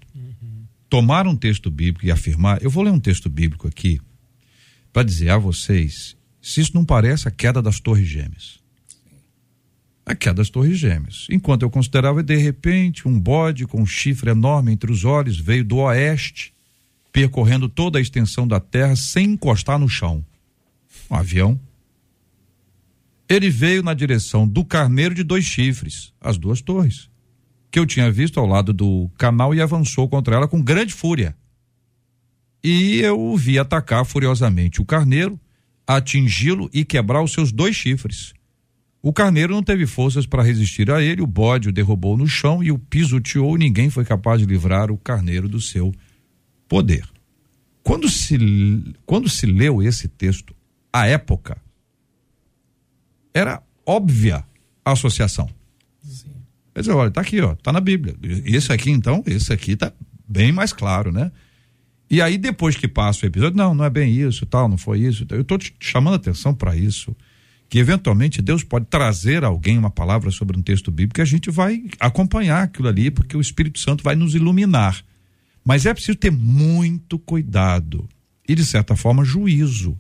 tomar um texto bíblico e afirmar. Eu vou ler um texto bíblico aqui para dizer a vocês se isso não parece a queda das Torres Gêmeas. A queda das Torres Gêmeas. Enquanto eu considerava, de repente, um bode com um chifre enorme entre os olhos veio do oeste, percorrendo toda a extensão da terra sem encostar no chão. Um avião. Ele veio na direção do carneiro de dois chifres, as duas torres que eu tinha visto ao lado do canal e avançou contra ela com grande fúria. E eu vi atacar furiosamente o carneiro, atingi-lo e quebrar os seus dois chifres. O carneiro não teve forças para resistir a ele, o bode o derrubou no chão e o pisoteou, ninguém foi capaz de livrar o carneiro do seu poder. Quando se, quando se leu esse texto, à época, era óbvia a associação. Quer dizer, olha, tá aqui, ó, tá na Bíblia. Esse aqui, então, esse aqui tá bem mais claro, né? E aí, depois que passa o episódio, não, não é bem isso, tal, não foi isso. Eu estou te chamando atenção para isso. Que eventualmente Deus pode trazer a alguém uma palavra sobre um texto bíblico e a gente vai acompanhar aquilo ali, porque o Espírito Santo vai nos iluminar. Mas é preciso ter muito cuidado e, de certa forma, juízo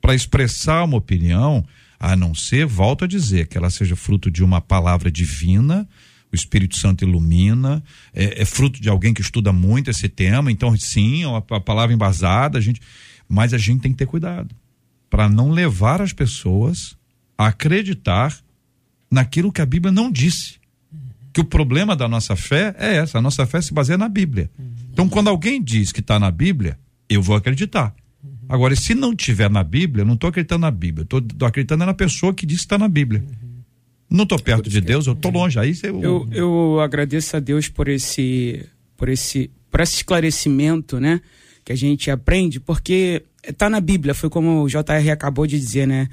para expressar uma opinião, a não ser, volto a dizer, que ela seja fruto de uma palavra divina o Espírito Santo ilumina, é, é, fruto de alguém que estuda muito esse tema, então sim, é uma, uma palavra embasada, a gente, mas a gente tem que ter cuidado para não levar as pessoas a acreditar naquilo que a Bíblia não disse. Que o problema da nossa fé é essa, a nossa fé se baseia na Bíblia. Então, quando alguém diz que está na Bíblia, eu vou acreditar. Agora, se não tiver na Bíblia, eu não estou acreditando na Bíblia, estou acreditando na pessoa que disse que está na Bíblia. Não estou perto de Deus, eu estou longe. Aí eu... eu... eu agradeço a Deus por esse por esse por esse esclarecimento, né, que a gente aprende, porque está na Bíblia, foi como o JR acabou de dizer, né?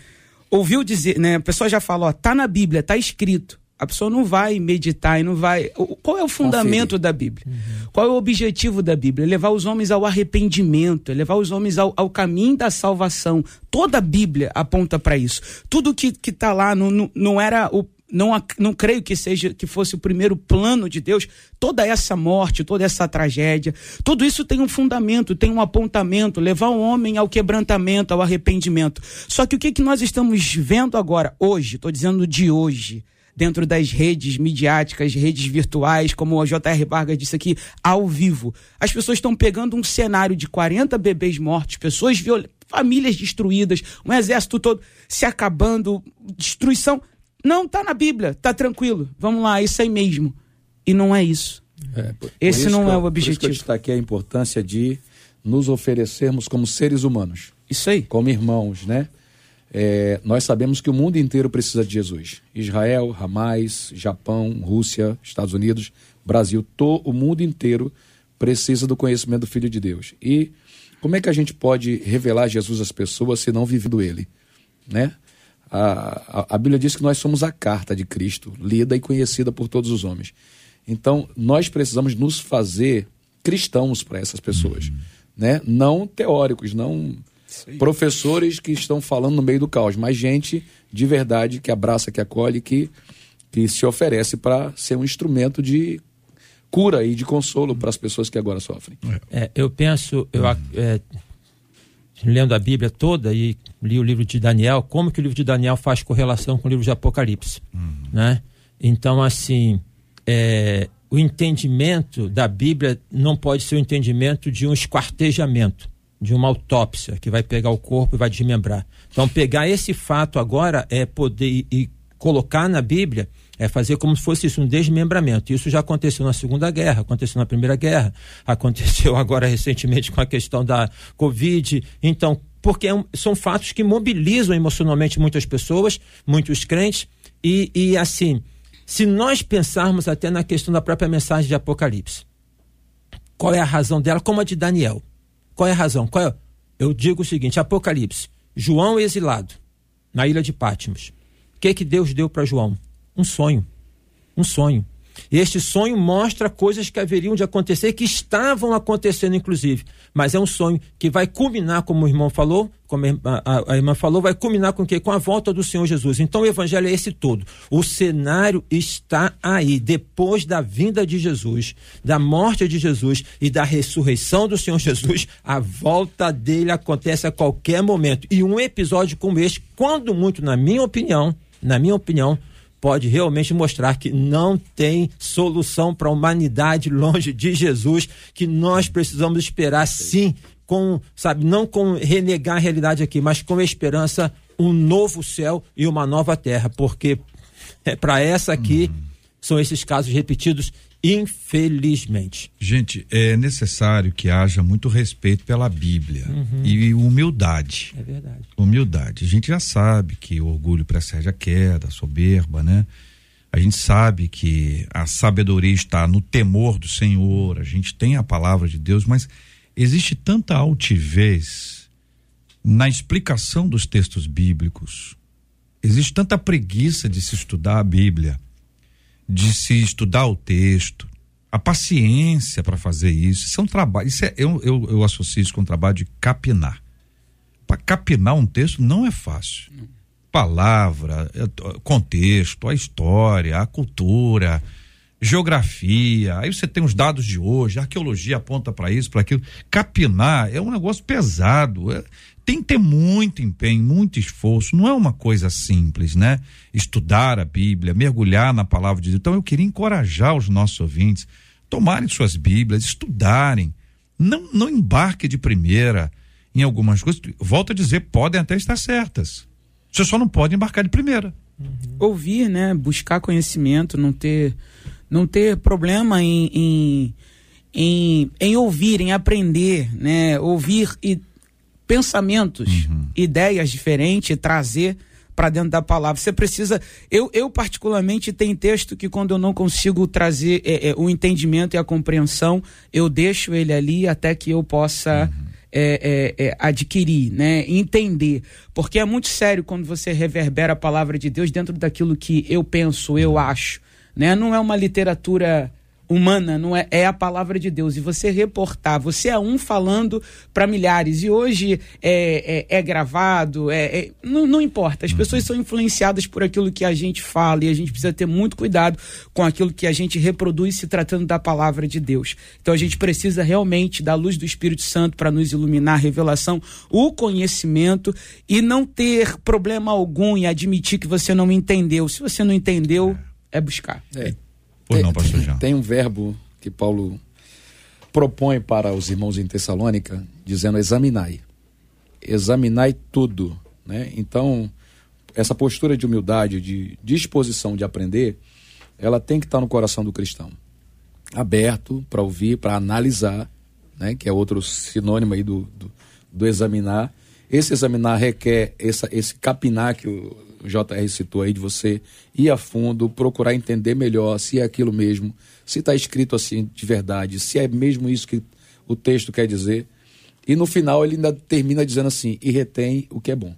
Ouviu dizer, né? A pessoa já falou, ó, tá na Bíblia, está escrito. A pessoa não vai meditar e não vai. Qual é o fundamento da Bíblia? Uhum. Qual é o objetivo da Bíblia? Levar os homens ao arrependimento, levar os homens ao, ao caminho da salvação. Toda a Bíblia aponta para isso. Tudo que está lá não, não, não era o, não, não creio que seja que fosse o primeiro plano de Deus. Toda essa morte, toda essa tragédia, tudo isso tem um fundamento, tem um apontamento, levar o homem ao quebrantamento, ao arrependimento. Só que o que, que nós estamos vendo agora, hoje, estou dizendo de hoje, dentro das redes midiáticas, redes virtuais, como o J.R. Vargas disse aqui, ao vivo. As pessoas estão pegando um cenário de 40 bebês mortos, pessoas violentas, famílias destruídas, um exército todo se acabando, destruição. Não, tá na Bíblia, tá tranquilo. Vamos lá, isso aí mesmo. E não é isso. É, por, Esse por não é o objetivo. Por isso que eu destaquei a importância de nos oferecermos como seres humanos. Isso aí. Como irmãos, né? É, nós sabemos que o mundo inteiro precisa de Jesus. Israel, Hamas, Japão, Rússia, Estados Unidos, Brasil, to, o mundo inteiro precisa do conhecimento do Filho de Deus. E como é que a gente pode revelar Jesus às pessoas se não vivendo ele? Né? A, a, a, Bíblia diz que nós somos a carta de Cristo, lida e conhecida por todos os homens. Então, nós precisamos nos fazer cristãos para essas pessoas, né? Não teóricos, não professores que estão falando no meio do caos, mas gente de verdade que abraça, que acolhe, que, que se oferece para ser um instrumento de cura e de consolo para as pessoas que agora sofrem. É, eu penso, eu, é, lendo a Bíblia toda e li o livro de Daniel, como que o livro de Daniel faz correlação com o livro de Apocalipse, uhum. né? Então, assim, é, o entendimento da Bíblia não pode ser o entendimento de um esquartejamento, de uma autópsia que vai pegar o corpo e vai desmembrar. Então, pegar esse fato agora é poder e, colocar na Bíblia é fazer como se fosse isso, um desmembramento. Isso já aconteceu na Segunda Guerra, aconteceu na Primeira Guerra, aconteceu agora recentemente com a questão da Covid. Então, porque é são fatos que mobilizam emocionalmente muitas pessoas, muitos crentes, e, e assim, se nós pensarmos até na questão da própria mensagem de Apocalipse, qual é a razão dela, como a de Daniel? Qual é a razão? Qual é? Eu digo o seguinte: Apocalipse, João exilado na ilha de Pátimos. O que que Deus deu para João? Um sonho. Um sonho. E este sonho mostra coisas que haveriam de acontecer, que estavam acontecendo, inclusive. Mas é um sonho que vai culminar, como o irmão falou, como a, irmã falou, vai culminar com o quê? Com a volta do Senhor Jesus. Então o evangelho é esse todo. O cenário está aí. Depois da vinda de Jesus, da morte de Jesus e da ressurreição do Senhor Jesus, a volta dele acontece a qualquer momento. E um episódio como este, quando muito, na minha opinião, na minha opinião, pode realmente mostrar que não tem solução para a humanidade longe de Jesus, que nós precisamos esperar sim, com, sabe, não com renegar a realidade aqui, mas com esperança um novo céu e uma nova terra, porque é para essa aqui uhum. são esses casos repetidos Infelizmente. Gente, é necessário que haja muito respeito pela Bíblia e humildade. É verdade. Humildade. A gente já sabe que o orgulho precede a queda, a soberba, né? A gente sabe que a sabedoria está no temor do Senhor, a gente tem a palavra de Deus, mas existe tanta altivez na explicação dos textos bíblicos. Existe tanta preguiça de se estudar a Bíblia, de se estudar o texto, a paciência para fazer isso. Isso é um trabalho, isso é, eu, eu, eu associo isso com um trabalho de capinar. Para capinar um texto não é fácil. Palavra, é, contexto, a história, a cultura, geografia. Aí você tem os dados de hoje, arqueologia aponta para isso, para aquilo. Capinar é um negócio pesado. é- tem que ter muito empenho, muito esforço. Não é uma coisa simples, né? Estudar a Bíblia, mergulhar na palavra de Deus. Então eu queria encorajar os nossos ouvintes, tomarem suas Bíblias, estudarem. Não, não embarque de primeira em algumas coisas. Volto a dizer, podem até estar certas. Você só não pode embarcar de primeira. ouvir, né? Buscar conhecimento, não ter, não ter problema em, em, em, em ouvir, em aprender, né? Ouvir e pensamentos, ideias diferentes, trazer para dentro da palavra. Você precisa. Eu, eu particularmente tem texto que quando eu não consigo trazer é, é, o entendimento e a compreensão, eu deixo ele ali até que eu possa é, é, é, adquirir, né? Entender. Porque é muito sério quando você reverbera a palavra de Deus dentro daquilo que eu penso, eu acho. Né? Não é uma literatura humana, não é, é a palavra de Deus. E você reportar, você é um falando para milhares. E hoje é, é, é gravado, é, é- não, não importa. As pessoas são influenciadas por aquilo que a gente fala e a gente precisa ter muito cuidado com aquilo que a gente reproduz se tratando da palavra de Deus. Então a gente precisa realmente da luz do Espírito Santo para nos iluminar a revelação, o conhecimento e não ter problema algum em admitir que você não entendeu. Se você não entendeu, é buscar. É. Pois Tem- não, pastor Jean. Tem um verbo que Paulo propõe para os irmãos em Tessalônica, dizendo examinai. Examinai tudo, né? Então, essa postura de humildade, de disposição de aprender, ela tem que estar no coração do cristão. Aberto para ouvir, para analisar, né? Que é outro sinônimo aí do, do, do examinar. Esse examinar requer essa, esse capinar que o JR citou aí, de você ir a fundo, procurar entender melhor se é aquilo mesmo, se está escrito assim de verdade, se é mesmo isso que o texto quer dizer. E no final ele ainda termina dizendo assim, e retém o que é bom.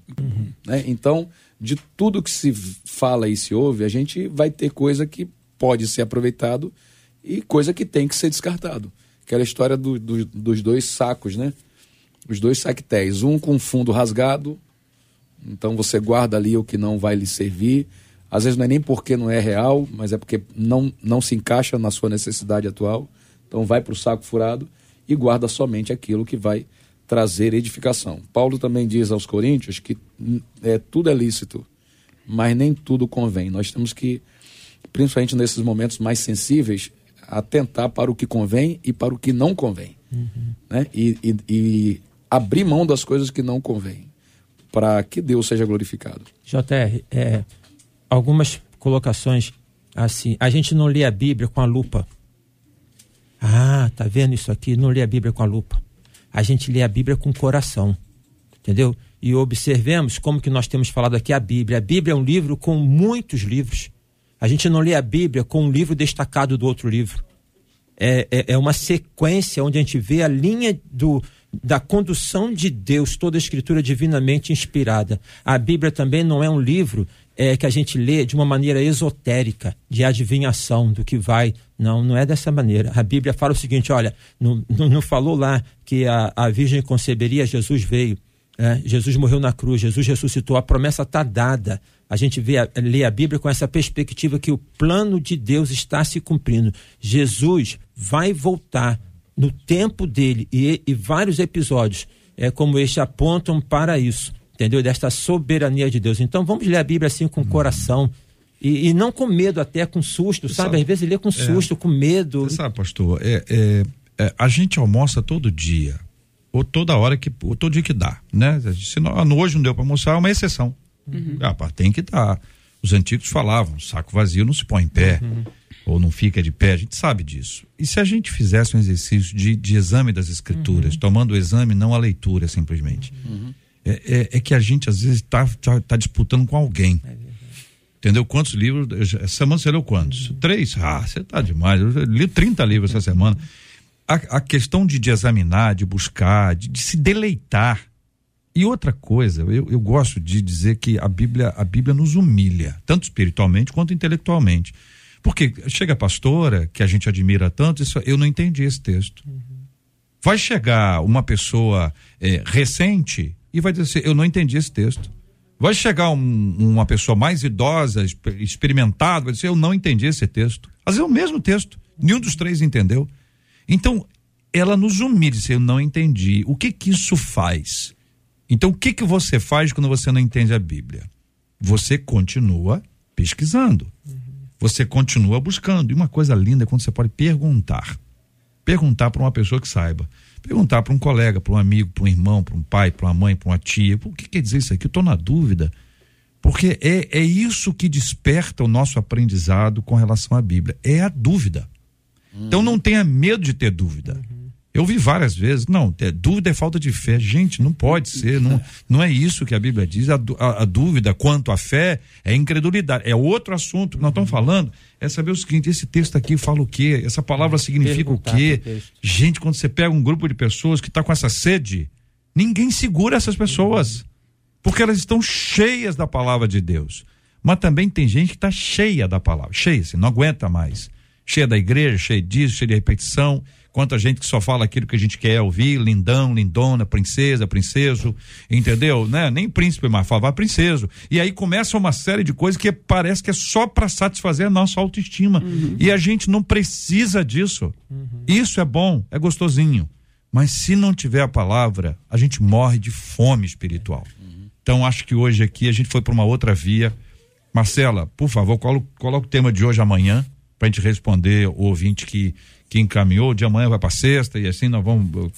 Né? Então, de tudo que se fala e se ouve, a gente vai ter coisa que pode ser aproveitado e coisa que tem que ser descartado. Aquela história do- do- dos dois sacos, né? Os dois saquetéis, um com fundo rasgado, então você guarda ali o que não vai lhe servir. Às vezes não é nem porque não é real, mas é porque não, não se encaixa na sua necessidade atual. Então vai para o saco furado e guarda somente aquilo que vai trazer edificação. Paulo também diz aos Coríntios que hum, é, tudo é lícito, mas nem tudo convém. Nós temos que, principalmente nesses momentos mais sensíveis, atentar para o que convém e para o que não convém. Né? E, e- e abrir mão das coisas que não convêm, para que Deus seja glorificado. JR, é, algumas colocações assim. A gente não lê a Bíblia com a lupa. Ah, tá vendo isso aqui? Não lê a Bíblia com a lupa. A gente lê a Bíblia com o coração. Entendeu? E observemos como que nós temos falado aqui a Bíblia. A Bíblia é um livro com muitos livros. A gente não lê a Bíblia com um livro destacado do outro livro. É, é, é uma sequência onde a gente vê a linha do, da condução de Deus, toda a escritura divinamente inspirada. A Bíblia também não é um livro é, que a gente lê de uma maneira esotérica, de adivinhação do que vai. Não, não é dessa maneira. A Bíblia fala o seguinte: olha, não, não, não falou lá que a, a Virgem conceberia, Jesus veio. É, Jesus morreu na cruz, Jesus ressuscitou, a promessa está dada. A gente vê, lê a Bíblia com essa perspectiva que o plano de Deus está se cumprindo. Jesus vai voltar no tempo dele e, e vários episódios é, como este apontam para isso, entendeu? Desta soberania de Deus. Então vamos ler a Bíblia assim com o coração e, e não com medo, até com susto, sabe? sabe- Às vezes lê com susto, com medo. Você sabe, pastor, é, é, é, a gente almoça todo dia, ou toda hora que, ou todo dia que dá, né? Se não, ah, hoje não deu para almoçar, é uma exceção. Ah, pá, tem que dar. Os antigos falavam, saco vazio não se põe em pé. Ou não fica de pé, a gente sabe disso. E se a gente fizesse um exercício de, de exame das escrituras, uhum. tomando o exame, não a leitura simplesmente, uhum. é, é, é, que a gente às vezes está tá, tá disputando com alguém. É Entendeu? Quantos livros? Essa semana você leu quantos? Uhum. Três? Ah, você tá demais. Eu li 30 livros essa semana. A, a questão de, de, examinar, de buscar, de, de, se deleitar. E outra coisa, eu, eu gosto de dizer que a Bíblia, a Bíblia nos humilha, tanto espiritualmente quanto intelectualmente. Porque chega a pastora, que a gente admira tanto, isso, eu não entendi esse texto. Uhum. Vai chegar uma pessoa é, recente e vai dizer assim, eu não entendi esse texto. Vai chegar um, uma pessoa mais idosa, experimentada, vai dizer, eu não entendi esse texto. Às vezes é o mesmo texto, nenhum dos três entendeu. Então, ela nos humilha, diz, eu não entendi. O que que isso faz? Então, o que que você faz quando você não entende a Bíblia? Você continua pesquisando. Uhum. Você continua buscando. E uma coisa linda é quando você pode perguntar. Perguntar para uma pessoa que saiba. Perguntar para um colega, para um amigo, para um irmão, para um pai, para uma mãe, para uma tia. O que quer dizer isso aqui? Eu estou na dúvida. Porque é, é isso que desperta o nosso aprendizado com relação à Bíblia. É a dúvida. Então não tenha medo de ter dúvida. Eu vi várias vezes, não, é, dúvida é falta de fé. Gente, não pode ser, não, não é isso que a Bíblia diz. A, a, a dúvida quanto à fé é incredulidade. É outro assunto que nós estamos falando. É saber o seguinte: esse texto aqui fala o quê? Essa palavra significa o quê? Gente, quando você pega um grupo de pessoas que está com essa sede, ninguém segura essas pessoas. Porque elas estão cheias da palavra de Deus. Mas também tem gente que está cheia da palavra, cheia, assim, não aguenta mais. Cheia da igreja, cheia disso, cheia de repetição quanta gente que só fala aquilo que a gente quer ouvir, lindão, lindona, princesa, princeso, entendeu? Né? Nem príncipe mais, fala, princeso. E aí começa uma série de coisas que parece que é só para satisfazer a nossa autoestima. Uhum. E a gente não precisa disso. Uhum. Isso é bom, é gostosinho. Mas se não tiver a palavra, a gente morre de fome espiritual. Uhum. Então acho que hoje aqui a gente foi para uma outra via. Marcela, por favor, coloca o tema de hoje amanhã para a gente responder o ouvinte que que encaminhou, de amanhã vai para sexta e assim nós vamos uh,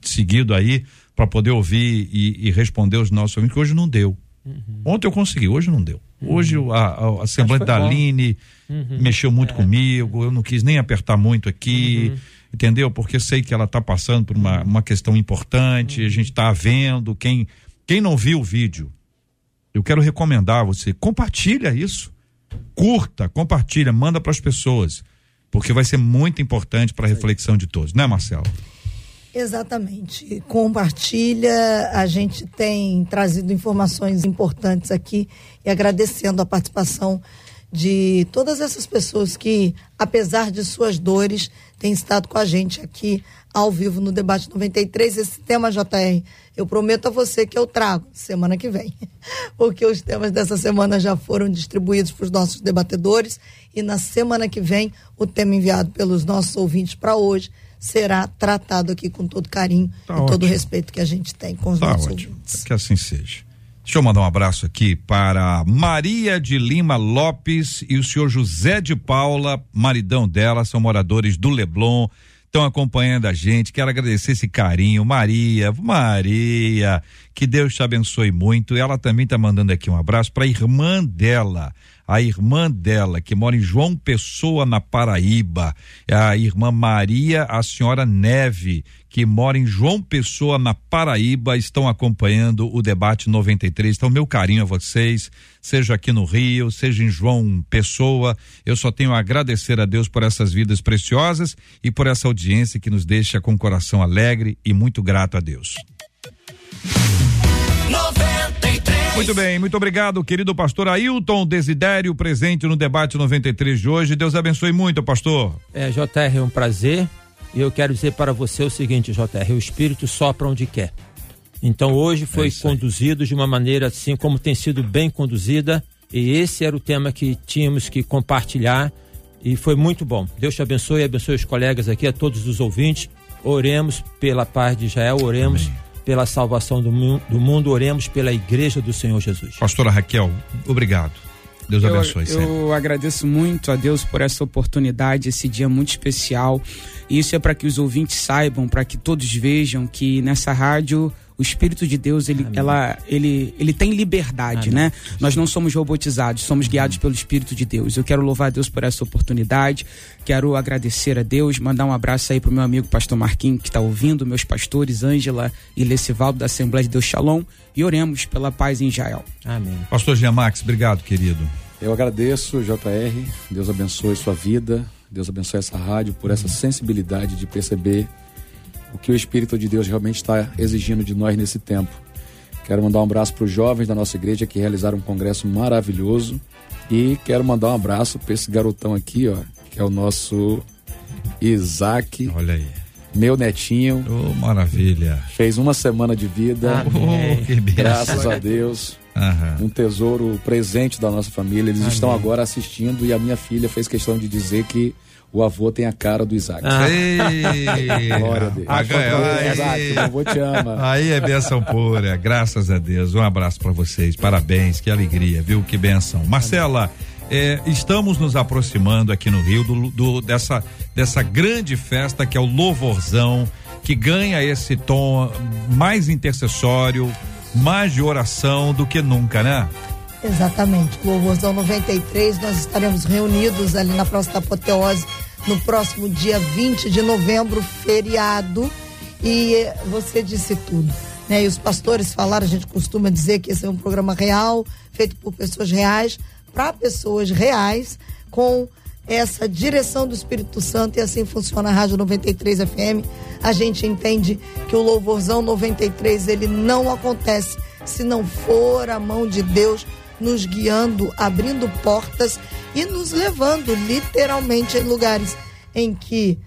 seguido aí para poder ouvir e, e, responder os nossos ouvintes, que hoje não deu. Uhum. Ontem eu consegui, hoje não deu. Uhum. Hoje a, a, a Assembleia da Aline uhum. mexeu muito é. comigo, eu não quis nem apertar muito aqui, uhum. entendeu? Porque sei que ela está passando por uma, uma questão importante, a uhum. gente está vendo, quem, quem não viu o vídeo, eu quero recomendar a você, compartilha isso, curta, compartilha, manda para as pessoas porque vai ser muito importante para a reflexão de todos, né, Marcelo? Exatamente. Compartilha, a gente tem trazido informações importantes aqui e agradecendo a participação de todas essas pessoas que, apesar de suas dores, têm estado com a gente aqui ao vivo no Debate 93. Esse tema, JR, eu prometo a você que eu trago semana que vem, porque os temas dessa semana já foram distribuídos para os nossos debatedores e na semana que vem o tema enviado pelos nossos ouvintes para hoje será tratado aqui com todo carinho tá e ótimo. todo o respeito que a gente tem com os tá nossos ótimo. ouvintes. Que assim seja. Deixa eu mandar um abraço aqui para Maria de Lima Lopes e o senhor José de Paula, maridão dela, são moradores do Leblon, estão acompanhando a gente. Quero agradecer esse carinho. Maria, Maria, que Deus te abençoe muito. Ela também está mandando aqui um abraço para a irmã dela, a irmã dela, que mora em João Pessoa, na Paraíba, a irmã Maria, a senhora Neve, que mora em João Pessoa, na Paraíba, estão acompanhando o debate 93. Então, meu carinho a vocês, seja aqui no Rio, seja em João Pessoa. Eu só tenho a agradecer a Deus por essas vidas preciosas e por essa audiência que nos deixa com o coração alegre e muito grato a Deus. 93. Muito bem, muito obrigado, querido pastor Ailton Desidério, presente no debate 93 de hoje. Deus abençoe muito, pastor. É, JR, é um prazer. E eu quero dizer para você o seguinte, JR, o Espírito sopra onde quer. Então hoje foi é conduzido de uma maneira assim como tem sido bem conduzida, e esse era o tema que tínhamos que compartilhar e foi muito bom. Deus te abençoe, abençoe os colegas aqui, a todos os ouvintes. Oremos pela paz de Israel, oremos Amém pela salvação do, do mundo, oremos pela igreja do Senhor Jesus. Pastora Raquel, obrigado. Deus eu, abençoe. Eu, eu agradeço muito a Deus por essa oportunidade, esse dia muito especial. E isso é para que os ouvintes saibam, para que todos vejam que nessa rádio O Espírito de Deus, ele, ela, ele, ele tem liberdade, Amém. né? Nós não somos robotizados, somos guiados pelo Espírito de Deus. Eu quero louvar a Deus por essa oportunidade, quero agradecer a Deus, mandar um abraço aí pro meu amigo pastor Marquinhos, que está ouvindo, meus pastores, Ângela e Lecivaldo da Assembleia de Deus Shalom, e oremos pela paz em Israel. Amém. Pastor Jean Max, obrigado, querido. Eu agradeço, JR. Deus abençoe sua vida. Deus abençoe essa rádio por essa sensibilidade de perceber o que o Espírito de Deus realmente está exigindo de nós nesse tempo. Quero mandar um abraço para os jovens da nossa igreja que realizaram um congresso maravilhoso. E quero mandar um abraço para esse garotão aqui, ó, que é o nosso Isaac, Olha aí. meu netinho. Ô, maravilha. Fez uma semana de vida. Amém. Oh, que benção. Graças a Deus. Aham. um tesouro presente da nossa família. Eles Amém. estão agora assistindo e a minha filha fez questão de dizer que o avô tem a cara do Isaac. Ah. Ei, Glória a Deus. Aí, Isaac, o avô te ama. Aí é benção pura, graças a Deus. Um abraço para vocês, parabéns, que alegria, viu? Que benção. Marcela, é, estamos nos aproximando aqui no Rio do, do- dessa, dessa grande festa que é o Louvorzão, que ganha esse tom mais intercessório, mais de oração do que nunca, né? Exatamente. Louvorzão 93, nós estaremos reunidos ali na Praça da Apoteose no próximo dia 20 de novembro, feriado. E você disse tudo. Né? E os pastores falaram, a gente costuma dizer que esse é um programa real, feito por pessoas reais, para pessoas reais, com essa direção do Espírito Santo e assim funciona a Rádio 93 FM. A gente entende que o Louvorzão 93 ele não acontece se não for a mão de Deus nos guiando, abrindo portas e nos levando literalmente em lugares em que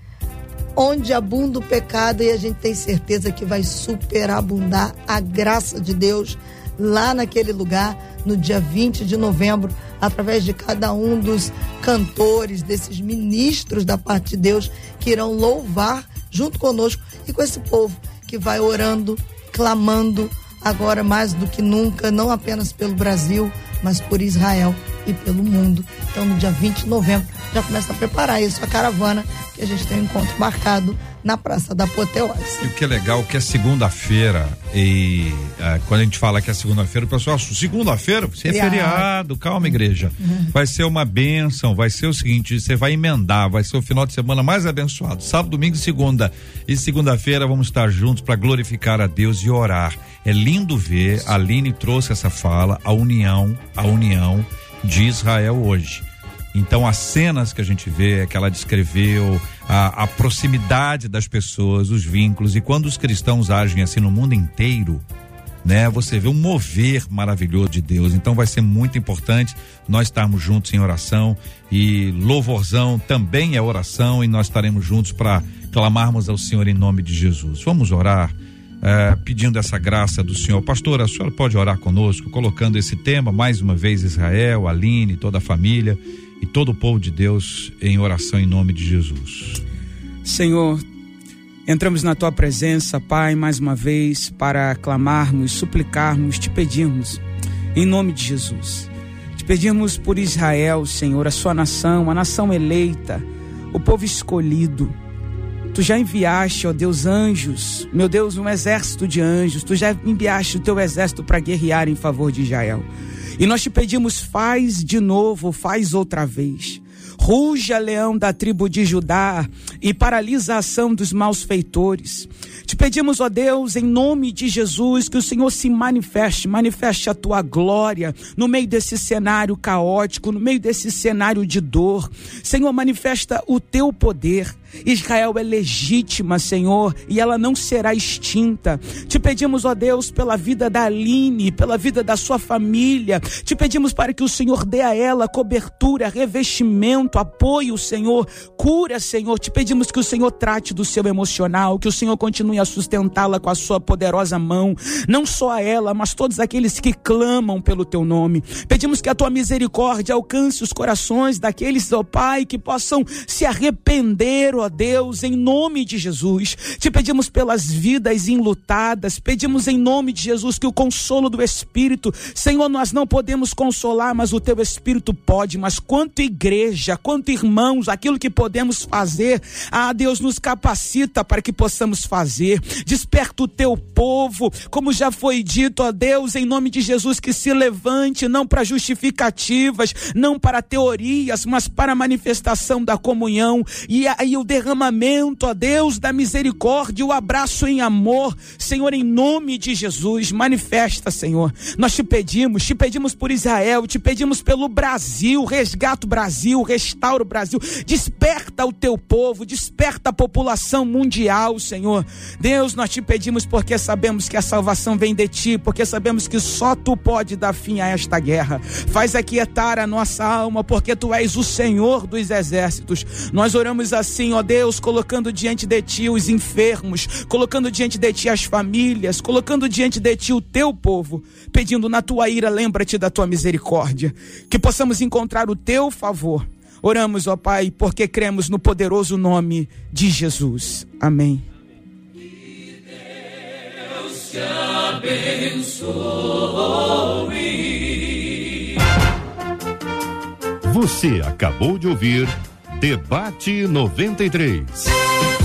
onde abunda o pecado e a gente tem certeza que vai superabundar a graça de Deus lá naquele lugar no dia 20 de novembro, através de cada um dos cantores, desses ministros da parte de Deus que irão louvar junto conosco e com esse povo que vai orando, clamando agora mais do que nunca, não apenas pelo Brasil, mas por Israel e pelo mundo. Então, no dia 20 de novembro, já começa a preparar isso, a caravana, que a gente tem um encontro marcado na Praça da Apoteose. E o que é legal que é segunda-feira e ah, quando a gente fala que é segunda-feira, o pessoal. Segunda-feira, você é Feriado. calma igreja. Vai ser uma bênção, vai ser o seguinte, você vai emendar, vai ser o final de semana mais abençoado. Sábado, domingo e segunda. E segunda-feira vamos estar juntos para glorificar a Deus e orar. É lindo ver, a Aline trouxe essa fala, a união, a união de Israel hoje. Então, as cenas que a gente vê, que ela descreveu, a, a proximidade das pessoas, os vínculos, e quando os cristãos agem assim no mundo inteiro, né? Você vê um mover maravilhoso de Deus. Então vai ser muito importante nós estarmos juntos em oração e louvorzão também é oração e nós estaremos juntos para clamarmos ao Senhor em nome de Jesus. Vamos orar. Eh, pedindo essa graça do Senhor. Pastor, a senhora pode orar conosco, colocando esse tema, mais uma vez, Israel, Aline, toda a família e todo o povo de Deus em oração em nome de Jesus. Senhor, entramos na tua presença, Pai, mais uma vez para clamarmos, suplicarmos, te pedirmos, em nome de Jesus. Te pedimos por Israel, Senhor, a sua nação, a nação eleita, o povo escolhido. Tu já enviaste, ó Deus, anjos, meu Deus, um exército de anjos. Tu já enviaste o teu exército para guerrear em favor de Israel. E nós te pedimos, faz de novo, faz outra vez. Ruja, leão da tribo de Judá, e paralisa a ação dos maus feitores. Te pedimos, ó Deus, em nome de Jesus, que o Senhor se manifeste, manifeste a tua glória no meio desse cenário caótico, no meio desse cenário de dor. Senhor, manifesta o teu poder. Israel é legítima, Senhor, e ela não será extinta. Te pedimos, ó Deus, pela vida da Aline, pela vida da sua família. Te pedimos para que o Senhor dê a ela cobertura, revestimento, apoio, Senhor. Cura, Senhor. Te pedimos que o Senhor trate do seu emocional, que o Senhor continue a sustentá-la com a sua poderosa mão. Não só a ela, mas todos aqueles que clamam pelo teu nome. Pedimos que a tua misericórdia alcance os corações daqueles, ó Pai, que possam se arrepender, ó Deus, em nome de Jesus. Te pedimos pelas vidas enlutadas, pedimos em nome de Jesus que o consolo do Espírito, Senhor, nós não podemos consolar, mas o teu Espírito pode. Mas quanto igreja, quanto irmãos, aquilo que podemos fazer, ah, Deus nos capacita para que possamos fazer. Desperta o teu povo, como já foi dito, ó Deus, em nome de Jesus, que se levante, não para justificativas, não para teorias, mas para manifestação da comunhão e aí o derramamento, ó Deus, da misericórdia, o abraço em amor, Senhor, em nome de Jesus, manifesta, Senhor. Nós te pedimos, te pedimos por Israel, te pedimos pelo Brasil, resgata o Brasil, restaura o Brasil, desperta o teu povo, desperta a população mundial, Senhor. Deus, nós te pedimos porque sabemos que a salvação vem de ti, porque sabemos que só tu pode dar fim a esta guerra. Faz aquietar a nossa alma, porque tu és o Senhor dos exércitos. Nós oramos assim, ó Deus, colocando diante de ti os enfermos, colocando diante de ti as famílias, colocando diante de ti o teu povo, pedindo na tua ira, lembra-te da tua misericórdia, que possamos encontrar o teu favor. Oramos, ó Pai, porque cremos no poderoso nome de Jesus. Amém. Deus te abençoe. Você acabou de ouvir Debate 93.